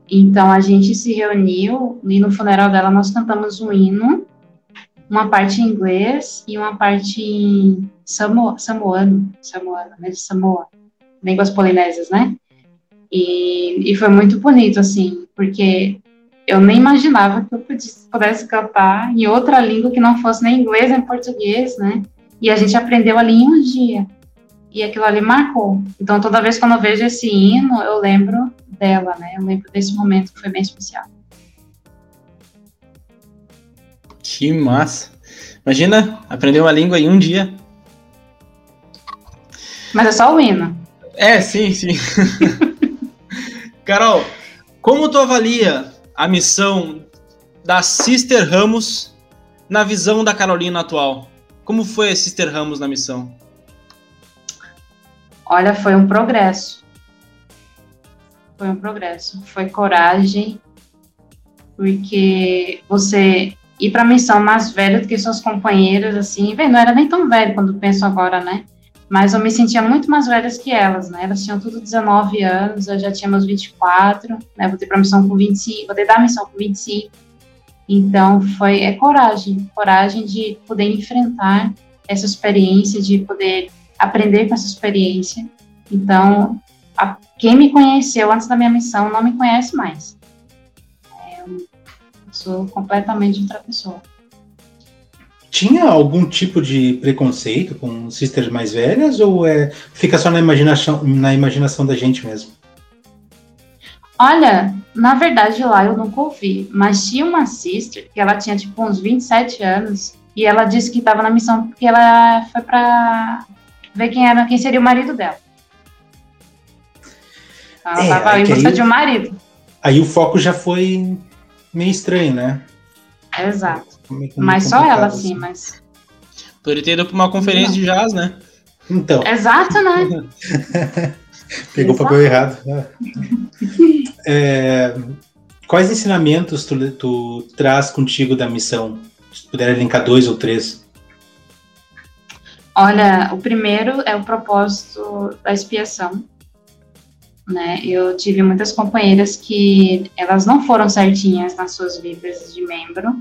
Então a gente se reuniu e no funeral dela nós cantamos um hino, uma parte em inglês e uma parte em samo, samoano, samoano, né, de Samoa, línguas polinésias, né? E, e foi muito bonito, assim, porque eu nem imaginava que eu pudesse cantar em outra língua que não fosse nem inglês nem português, né? E a gente aprendeu ali em um dia. E aquilo ali marcou. Então, toda vez que eu vejo esse hino, eu lembro dela, né? Eu lembro desse momento que foi bem especial. Que massa. Imagina aprender uma língua em um dia. Mas é só o hino. É, sim, sim. Carol, como tu avalia a missão da Sister Ramos na visão da Carolina atual? Como foi a Sister Ramos na missão? Olha, foi um progresso. Foi um progresso. Foi coragem, porque você ir para a missão mais velha do que suas companheiras, assim, não era nem tão velho quando penso agora, né? mas eu me sentia muito mais velha que elas, né? Elas tinham tudo 19 anos, eu já tinha meus 24, né? Voltei para a missão com 25, voltei da missão com 25. Então, foi é coragem, coragem de poder enfrentar essa experiência, de poder aprender com essa experiência. Então, a, quem me conheceu antes da minha missão não me conhece mais. É, sou completamente outra pessoa. Tinha algum tipo de preconceito com sisters mais velhas ou é fica só na imaginação, na imaginação da gente mesmo? Olha, na verdade lá eu nunca ouvi, mas tinha uma sister que ela tinha tipo uns 27 anos e ela disse que estava na missão porque ela foi para ver quem era, quem seria o marido dela. Ela estava é, em busca de um marido. Aí o foco já foi meio estranho, né? Exato. Mas só ela, sim, mas. Poderia ter ido para uma conferência Não. de jazz, né? Então. Exato, né? Pegou o papel errado. É, quais ensinamentos tu, tu traz contigo da missão? Se puder linkar dois ou três. Olha, o primeiro é o propósito da expiação. Né? Eu tive muitas companheiras que elas não foram certinhas nas suas vidas de membro,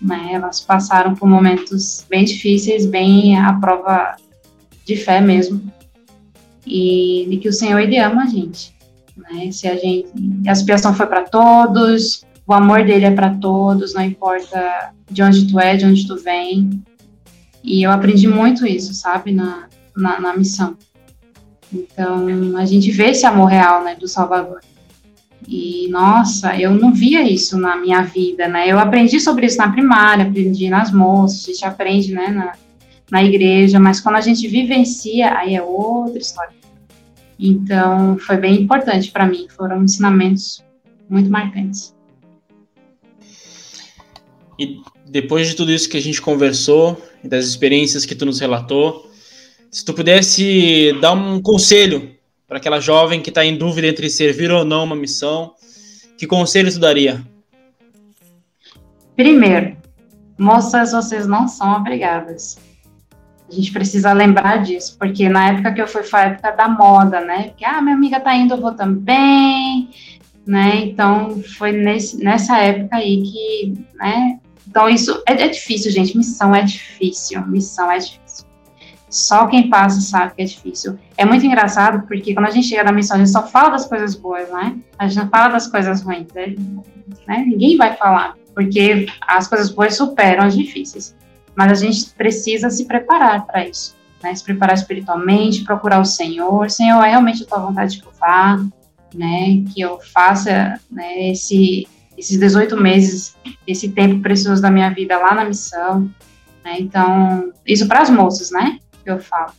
né? Elas passaram por momentos bem difíceis, bem à prova de fé mesmo. E de que o Senhor ele ama a gente, né? Se a gente a expiação foi para todos, o amor dele é para todos, não importa de onde tu é, de onde tu vem. E eu aprendi muito isso, sabe, na, na, na missão. Então, a gente vê esse amor real, né, do Salvador. E, nossa, eu não via isso na minha vida, né? Eu aprendi sobre isso na primária, aprendi nas moças, a gente aprende, né, na, na igreja, mas quando a gente vivencia, aí é outra história. Então, foi bem importante para mim, foram ensinamentos muito marcantes. E depois de tudo isso que a gente conversou, das experiências que tu nos relatou, se tu pudesse dar um conselho para aquela jovem que está em dúvida entre servir ou não uma missão, que conselho tu daria? Primeiro, moças, vocês não são obrigadas. A gente precisa lembrar disso, porque na época que eu fui foi a época da moda, né? Porque, ah, minha amiga tá indo, eu vou também, né? Então, foi nesse, nessa época aí que, né? Então, isso é, é difícil, gente. Missão é difícil, missão é difícil. Só quem passa sabe que é difícil. É muito engraçado, porque quando a gente chega na missão, a gente só fala das coisas boas, né? A gente não fala das coisas ruins, né? né? Ninguém vai falar, porque as coisas boas superam as difíceis. Mas a gente precisa se preparar para isso, né? Se preparar espiritualmente, procurar o Senhor. Senhor, é realmente a tua vontade que eu vá, né? Que eu faça né, esse, esses 18 meses, esse tempo precioso da minha vida lá na missão. Né? Então, isso para as moças, né? Que eu falo.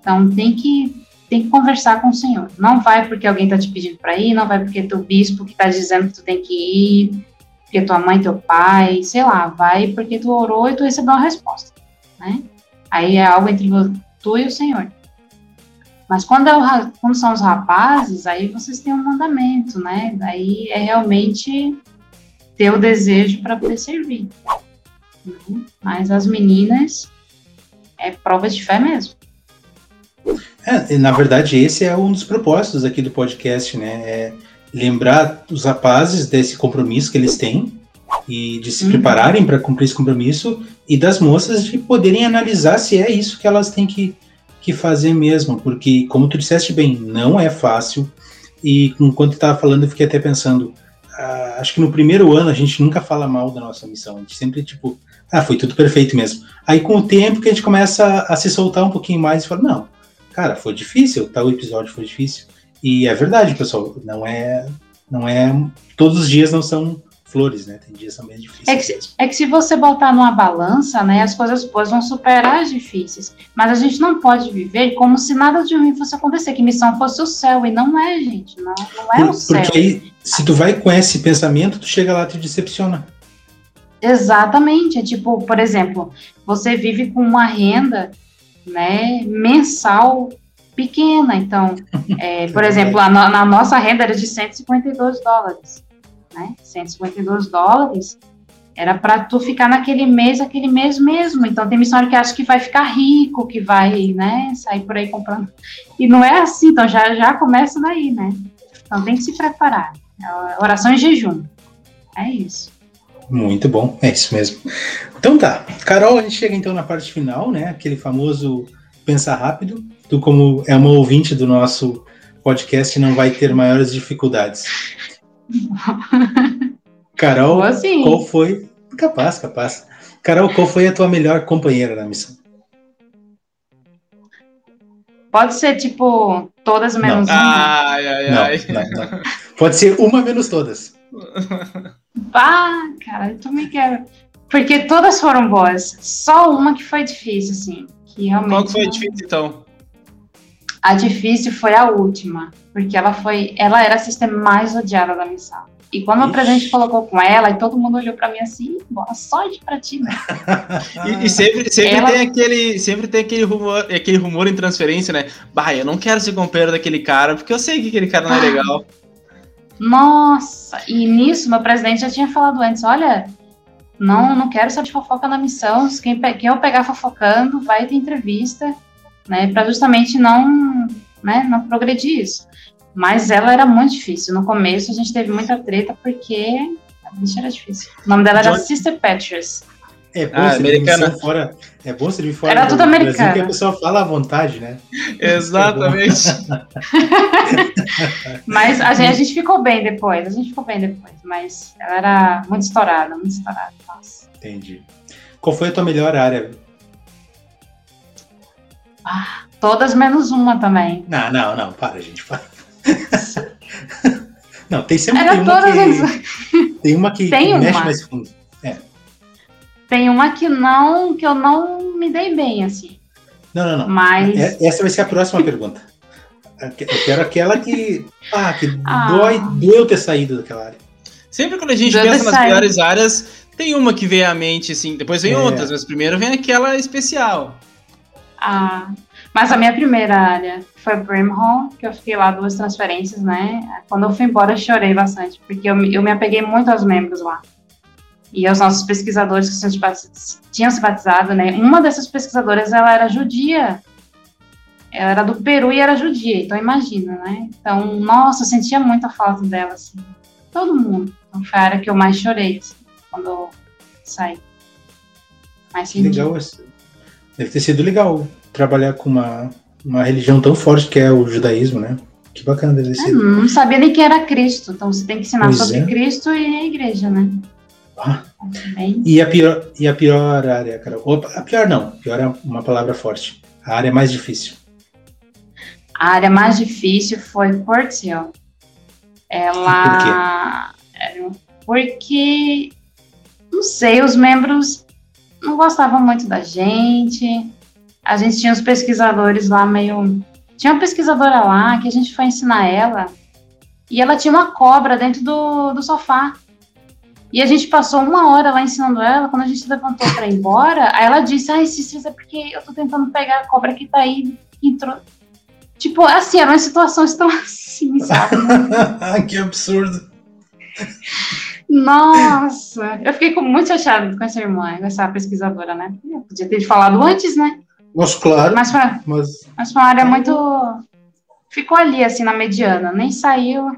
Então tem que tem que conversar com o Senhor. Não vai porque alguém está te pedindo para ir, não vai porque teu bispo que está dizendo que tu tem que ir, porque tua mãe, teu pai, sei lá, vai porque tu orou e tu recebeu uma resposta, né? Aí é algo entre tu e o Senhor. Mas quando, é, quando são os rapazes, aí vocês têm um mandamento, né? Daí é realmente ter o desejo para poder servir. Né? Mas as meninas, é prova de fé mesmo. É, na verdade, esse é um dos propósitos aqui do podcast, né? É lembrar os rapazes desse compromisso que eles têm e de se uhum. prepararem para cumprir esse compromisso e das moças de poderem analisar se é isso que elas têm que, que fazer mesmo, porque, como tu disseste bem, não é fácil. E enquanto tu estava falando, eu fiquei até pensando, uh, acho que no primeiro ano a gente nunca fala mal da nossa missão, a gente sempre, tipo, ah, foi tudo perfeito mesmo. Aí com o tempo que a gente começa a se soltar um pouquinho mais e fala, não, cara, foi difícil, tal episódio foi difícil. E é verdade, pessoal, não é, não é, todos os dias não são flores, né? Tem dias são bem difíceis. É que, se, é que se você botar numa balança, né, as coisas boas vão superar as difíceis. Mas a gente não pode viver como se nada de ruim fosse acontecer, que missão fosse o céu. E não é, gente. Não, não é Por, o céu. Porque aí, se tu vai com esse pensamento, tu chega lá e te decepciona. Exatamente. É tipo, por exemplo, você vive com uma renda né, mensal pequena. Então, é, por exemplo, a, na nossa renda era de 152 dólares. Né? 152 dólares era para tu ficar naquele mês, aquele mês mesmo. Então, tem missionário que acha que vai ficar rico, que vai né, sair por aí comprando. E não é assim, então já, já começa daí, né? Então, tem que se preparar. É oração em jejum. É isso. Muito bom, é isso mesmo. Então tá, Carol, a gente chega então na parte final, né? Aquele famoso pensar rápido. Tu, como é uma ouvinte do nosso podcast, não vai ter maiores dificuldades. Carol, assim. qual foi. Capaz, capaz. Carol, qual foi a tua melhor companheira na missão? Pode ser tipo todas menos não. uma. Ai, ai, ai. Não, não, não. Pode ser uma menos todas. Ah, cara, eu também quero. Porque todas foram boas. Só uma que foi difícil, assim. Que realmente Qual que foi a difícil, então? A difícil foi a última. Porque ela foi. Ela era a sistema mais odiada da missão. E quando Ixi. o presidente colocou com ela, e todo mundo olhou para mim assim, boa sorte para ti, né? e, e, sempre, sempre ela... tem aquele, sempre tem aquele rumor, aquele rumor em transferência, né? Bah, eu não quero ser companheiro daquele cara, porque eu sei que aquele cara não é legal. Nossa, e nisso meu presidente já tinha falado antes, olha, não, não quero saber de fofoca na missão, quem, quem eu pegar fofocando vai ter entrevista, né, para justamente não, né, não progredir isso. Mas ela era muito difícil. No começo a gente teve muita treta porque a bicha era difícil. O nome dela John... era Sister Petrus. É bom ah, americana. Fora, é bom servir fora Era tudo americano. Brasil, que a pessoa fala à vontade, né? Exatamente. mas a gente, a gente ficou bem depois, a gente ficou bem depois, mas ela era muito estourada, muito estourada. Nossa. Entendi. Qual foi a tua melhor área? Ah, todas menos uma também. Não, não, não, para, gente, para. não, tem sempre Era tem uma, que, as... tem uma que, tem que uma. mexe mais fundo. É. Tem uma que não, que eu não me dei bem, assim. Não, não, não. Mas... É, essa vai ser a próxima pergunta. Eu quero aquela que. Ah, que ah. dói, doeu ter saído daquela área. Sempre quando a gente pensa nas melhores áreas, tem uma que vem à mente, assim, depois vem é. outras, mas primeiro vem aquela especial. Ah. Mas a minha primeira área foi Brimhall, que eu fiquei lá duas transferências, né? Quando eu fui embora, eu chorei bastante, porque eu, eu me apeguei muito aos membros lá. E aos nossos pesquisadores que tinham se batizado, né? Uma dessas pesquisadoras, ela era judia. Ela era do Peru e era judia, então imagina, né? Então, nossa, eu sentia muita falta dela, assim. Todo mundo. Então, foi a área que eu mais chorei, assim, quando eu saí. Mais legal, deve ter sido legal trabalhar com uma, uma religião tão forte que é o judaísmo, né? Que bacana deve ser. não sabia nem que era Cristo, então você tem que ensinar pois sobre é. Cristo e a igreja, né? Ah. E, a pior, e a pior área, Carol? Opa, a pior não, pior é uma palavra forte. A área mais difícil. A área mais difícil foi Portil. Ela. Por quê? Porque, não sei, os membros não gostavam muito da gente a gente tinha os pesquisadores lá meio. Tinha uma pesquisadora lá que a gente foi ensinar ela e ela tinha uma cobra dentro do, do sofá. E a gente passou uma hora lá ensinando ela, quando a gente levantou para ir embora, aí ela disse, ai, Cícero, é porque eu tô tentando pegar a cobra que tá aí. Entrou. Tipo, assim, eram situações tão assim, sabe? que absurdo. Nossa, eu fiquei muito chateada com essa irmã, com essa pesquisadora, né? Eu podia ter falado antes, né? Mas claro. Mas foi, mas... mas foi uma área muito. Ficou ali, assim, na mediana. Nem saiu,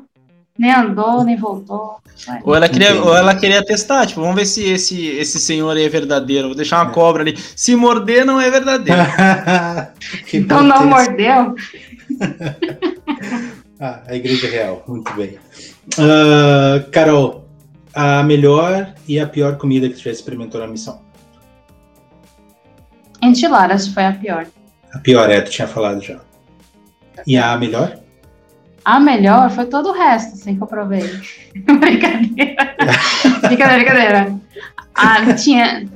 nem andou, nem voltou. Ou ela, queria, ou ela queria testar, tipo, vamos ver se esse, esse senhor aí é verdadeiro. Vou deixar uma é. cobra ali. Se morder, não é verdadeiro. então não mordeu. ah, a igreja real, muito bem. Uh, Carol, a melhor e a pior comida que você já experimentou na missão? Enchiladas foi a pior. A pior, é, tu tinha falado já. E a melhor? A melhor foi todo o resto, assim, que eu provei. brincadeira. brincadeira, brincadeira. Ah, tinha,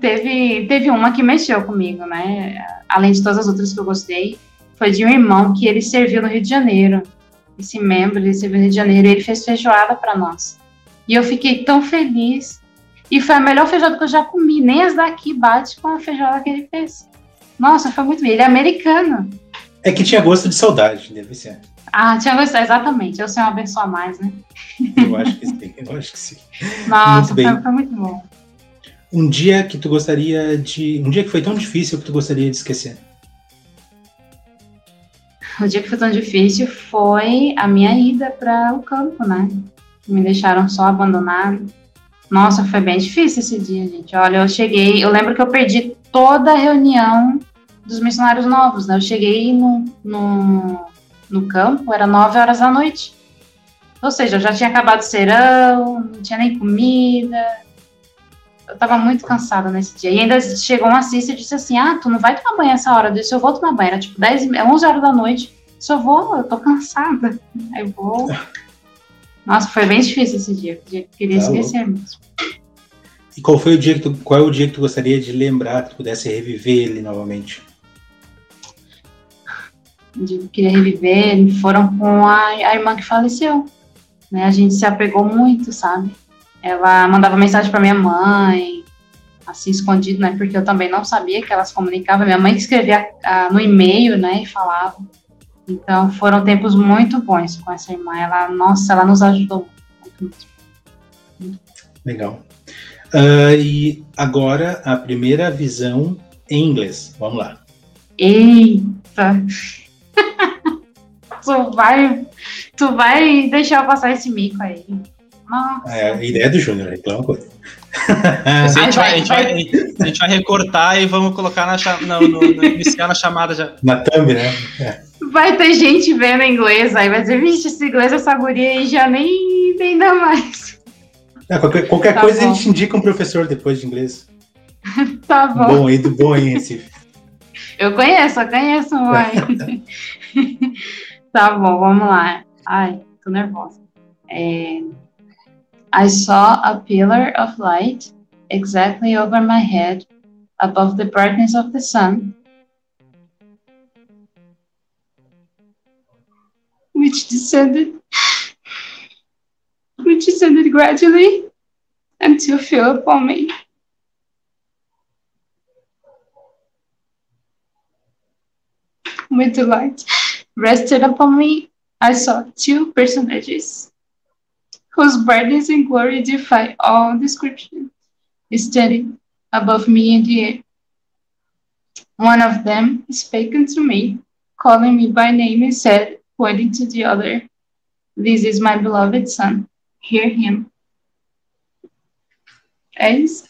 teve, teve uma que mexeu comigo, né? Além de todas as outras que eu gostei, foi de um irmão que ele serviu no Rio de Janeiro. Esse membro, ele serviu no Rio de Janeiro e ele fez feijoada para nós. E eu fiquei tão feliz e foi a melhor feijoada que eu já comi. Nem as daqui bate com a feijoada que ele fez. Nossa, foi muito bem. Ele é americano. É que tinha gosto de saudade, deve ser. Ah, tinha gosto, exatamente. Eu sou uma pessoa a mais, né? Eu acho que sim, eu acho que sim. Nossa, muito. Foi, foi muito bom. Um dia que tu gostaria de. Um dia que foi tão difícil que tu gostaria de esquecer? O dia que foi tão difícil foi a minha ida para o campo, né? Me deixaram só abandonado. Nossa, foi bem difícil esse dia, gente. Olha, eu cheguei, eu lembro que eu perdi toda a reunião dos missionários novos, né? Eu cheguei no, no, no campo, era nove horas da noite. Ou seja, eu já tinha acabado o serão, não tinha nem comida. Eu tava muito cansada nesse dia. E ainda chegou um assistente e disse assim: Ah, tu não vai tomar banho essa hora? Eu disse: Eu vou tomar banho. Era tipo 10, 11 horas da noite. Eu vou, eu tô cansada. Aí eu vou. Nossa, foi bem difícil esse dia. que queria tá esquecer mesmo. E qual foi o dia que tu, qual é o dia que tu gostaria de lembrar, que tu pudesse reviver ele novamente? Eu queria reviver foram com a, a irmã que faleceu. Né? A gente se apegou muito, sabe? Ela mandava mensagem para minha mãe, assim, escondido, né? Porque eu também não sabia que elas comunicavam. Minha mãe escrevia ah, no e-mail, né? E falava. Então foram tempos muito bons com essa irmã. Ela, nossa, ela nos ajudou muito. muito. Legal. Uh, e agora a primeira visão em inglês. Vamos lá. Eita! tu vai, tu vai deixar eu passar esse mico aí. Nossa. É, a ideia do Júnior, reclama coisa. a, gente vai, a, gente vai, a gente vai recortar e vamos colocar na, no, no, no, iniciar na chamada já. Na thumb, né? É. Vai ter gente vendo inglês aí, vai dizer, vixe, esse inglês, essa guria aí já nem entenda mais. É, qualquer, qualquer tá coisa bom. a gente indica um professor depois de inglês. tá bom. Bom aí, do bom aí Recife. Eu conheço, eu conheço, mãe. tá bom, vamos lá. Ai, tô nervosa. É, I saw a pillar of light exactly over my head, above the brightness of the sun. which descended which descended gradually until fell upon me. with the light rested upon me, I saw two personages whose brightness and glory defy all description, standing above me in the air. One of them spake unto me, calling me by name, and said, pointing to the other, This is my beloved son, hear him. É isso.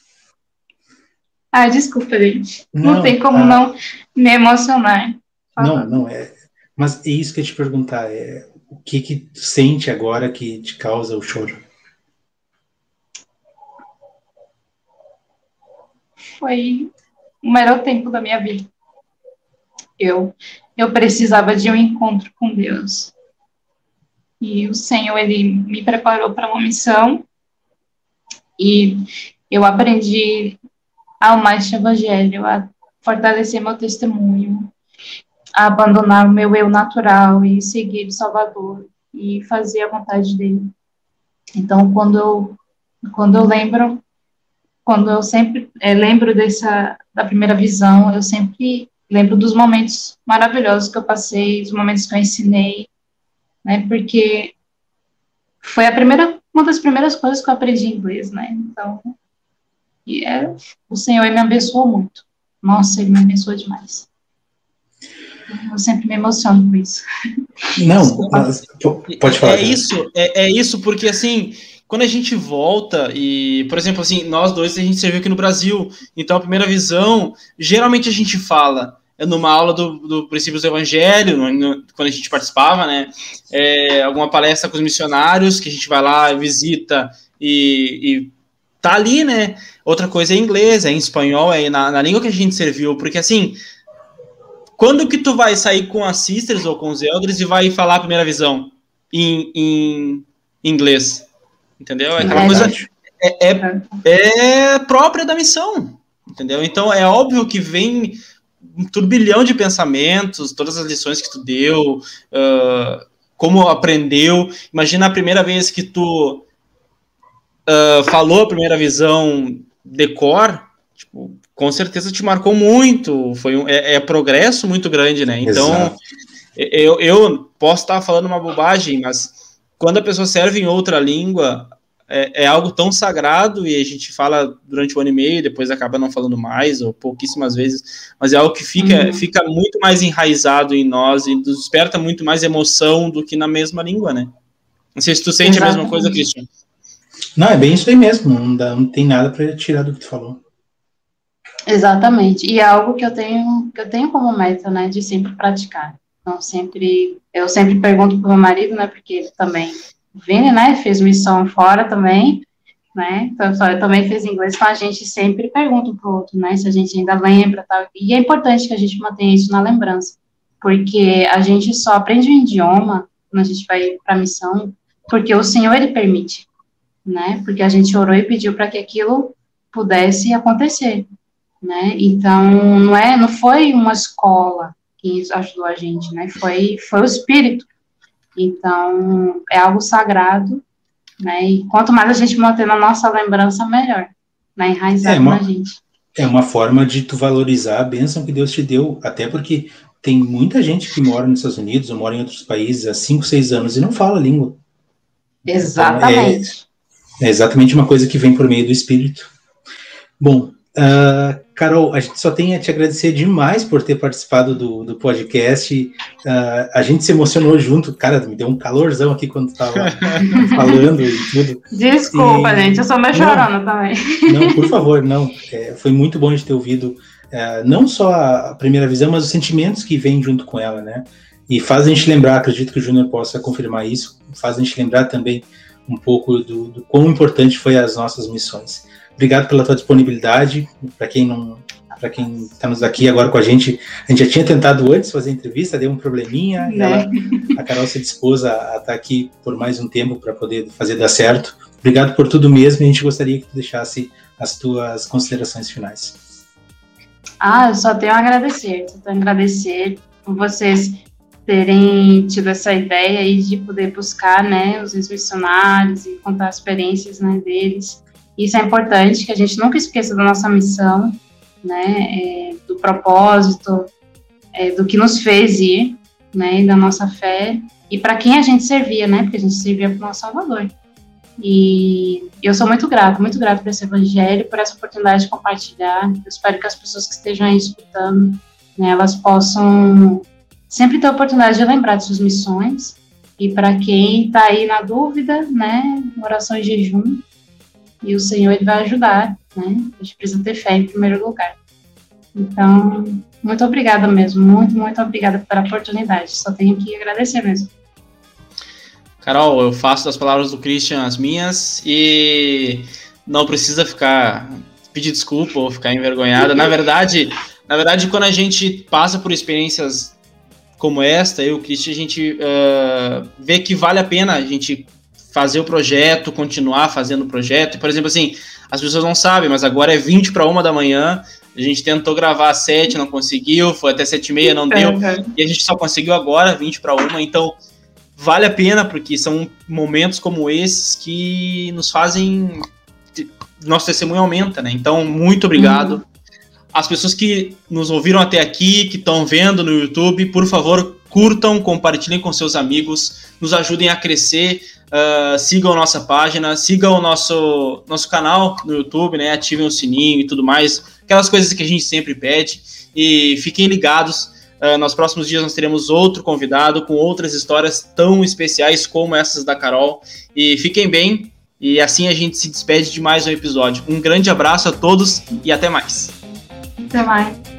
Ah, desculpa, gente. Não, não tem como ah, não me emocionar. Não, não, é. Mas é isso que eu te perguntar, é o que que tu sente agora que te causa o choro? Foi o melhor tempo da minha vida. Eu eu precisava de um encontro com Deus. E o Senhor ele me preparou para uma missão e eu aprendi a amar este evangelho, a fortalecer meu testemunho, a abandonar o meu eu natural e seguir o Salvador e fazer a vontade dele. Então, quando eu, quando eu lembro, quando eu sempre é, lembro dessa da primeira visão, eu sempre lembro dos momentos maravilhosos que eu passei, dos momentos que eu ensinei, né? Porque foi a primeira, uma das primeiras coisas que eu aprendi inglês, né? Então, e é, o Senhor me abençoou muito. Nossa, ele me abençoou demais. Eu sempre me emociono com isso. Não, pode falar. É, isso, é, é isso porque assim, quando a gente volta e, por exemplo, assim, nós dois a gente serviu aqui no Brasil, então a primeira visão, geralmente a gente fala é numa aula do, do princípios do Evangelho, no, no, quando a gente participava, né? É, alguma palestra com os missionários que a gente vai lá, visita e, e tá ali, né? Outra coisa é em inglês, é em espanhol, é na, na língua que a gente serviu, porque assim, quando que tu vai sair com as sisters ou com os elders e vai falar a primeira visão em, em inglês? Entendeu? É aquela é, coisa é, é, é, própria da missão, entendeu? Então é óbvio que vem um turbilhão de pensamentos, todas as lições que tu deu, uh, como aprendeu. Imagina a primeira vez que tu uh, falou a primeira visão decor, tipo, com certeza te marcou muito, foi um, é, é progresso muito grande, né? Então, eu, eu posso estar falando uma bobagem, mas quando a pessoa serve em outra língua, é, é, algo tão sagrado e a gente fala durante um ano e meio, depois acaba não falando mais, ou pouquíssimas vezes, mas é algo que fica, uhum. fica muito mais enraizado em nós e desperta muito mais emoção do que na mesma língua, né? Não sei se tu sente Exatamente. a mesma coisa, Cristian. Não, é bem isso aí mesmo, não, dá, não tem nada para tirar do que tu falou. Exatamente, e é algo que eu tenho, que eu tenho como meta, né, de sempre praticar. Então, sempre, eu sempre pergunto pro meu marido, né, porque ele também Vini, né, fez missão fora também, né, então, também fez inglês com a gente, sempre pergunta um pro outro, né, se a gente ainda lembra, tal, e é importante que a gente mantenha isso na lembrança, porque a gente só aprende o idioma quando a gente vai para missão, porque o Senhor, Ele permite, né, porque a gente orou e pediu para que aquilo pudesse acontecer, né, então, não é, não foi uma escola que ajudou a gente, né, foi, foi o Espírito, então, é algo sagrado, né? E quanto mais a gente manter na nossa lembrança, melhor, né? Enraizado é uma, na gente. É uma forma de tu valorizar a bênção que Deus te deu, até porque tem muita gente que mora nos Estados Unidos ou mora em outros países há 5, 6 anos e não fala a língua. Exatamente. Então, é, é exatamente uma coisa que vem por meio do Espírito. Bom, Uh, Carol, a gente só tem a te agradecer demais por ter participado do, do podcast. Uh, a gente se emocionou junto, cara, me deu um calorzão aqui quando estava falando e tudo. Desculpa, e... gente, eu sou meio chorando também. Não, por favor, não. É, foi muito bom de ter ouvido é, não só a primeira visão, mas os sentimentos que vêm junto com ela, né? E faz a gente lembrar, acredito que o Júnior possa confirmar isso, faz a gente lembrar também um pouco do, do quão importante foi as nossas missões. Obrigado pela tua disponibilidade. Para quem não, para quem está nos aqui agora com a gente, a gente já tinha tentado antes fazer entrevista, deu um probleminha. E ela, a Carol se dispôs a, estar tá aqui por mais um tempo para poder fazer dar certo. Obrigado por tudo mesmo. E a gente gostaria que tu deixasse as tuas considerações finais. Ah, eu só tenho a agradecer. Só tenho a agradecer por vocês terem tido essa ideia aí de poder buscar, né, os ex-missionários e contar experiências, né, deles. Isso é importante, que a gente nunca esqueça da nossa missão, né, é, do propósito, é, do que nos fez ir, né, da nossa fé, e para quem a gente servia, né, porque a gente servia para o nosso Salvador. E eu sou muito grata, muito grata por esse evangelho, por essa oportunidade de compartilhar. Eu espero que as pessoas que estejam aí escutando, né, elas possam sempre ter a oportunidade de lembrar de suas missões. E para quem está aí na dúvida, né, oração e jejum, e o Senhor ele vai ajudar, né? A gente precisa ter fé em primeiro lugar. Então, muito obrigada mesmo, muito, muito obrigada pela oportunidade. Só tenho que agradecer mesmo. Carol, eu faço das palavras do Christian as minhas e não precisa ficar pedir desculpa ou ficar envergonhada. Na verdade, na verdade, quando a gente passa por experiências como esta, eu Christian, a gente uh, vê que vale a pena a gente fazer o projeto, continuar fazendo o projeto. Por exemplo, assim, as pessoas não sabem, mas agora é 20 para uma da manhã. A gente tentou gravar às 7, não conseguiu, foi até 7 e meia, não deu. E a gente só conseguiu agora, 20 para uma. Então, vale a pena, porque são momentos como esses que nos fazem. Nosso testemunho aumenta, né? Então, muito obrigado. Uhum. As pessoas que nos ouviram até aqui, que estão vendo no YouTube, por favor, curtam, compartilhem com seus amigos, nos ajudem a crescer. Uh, sigam nossa página, sigam o nosso, nosso canal no YouTube, né? Ativem o sininho e tudo mais. Aquelas coisas que a gente sempre pede. E fiquem ligados Uh, nos próximos dias nós teremos outro convidado com outras histórias tão especiais como essas da Carol. E fiquem bem. E assim a gente se despede de mais um episódio. Um grande abraço a todos e até mais. Até mais.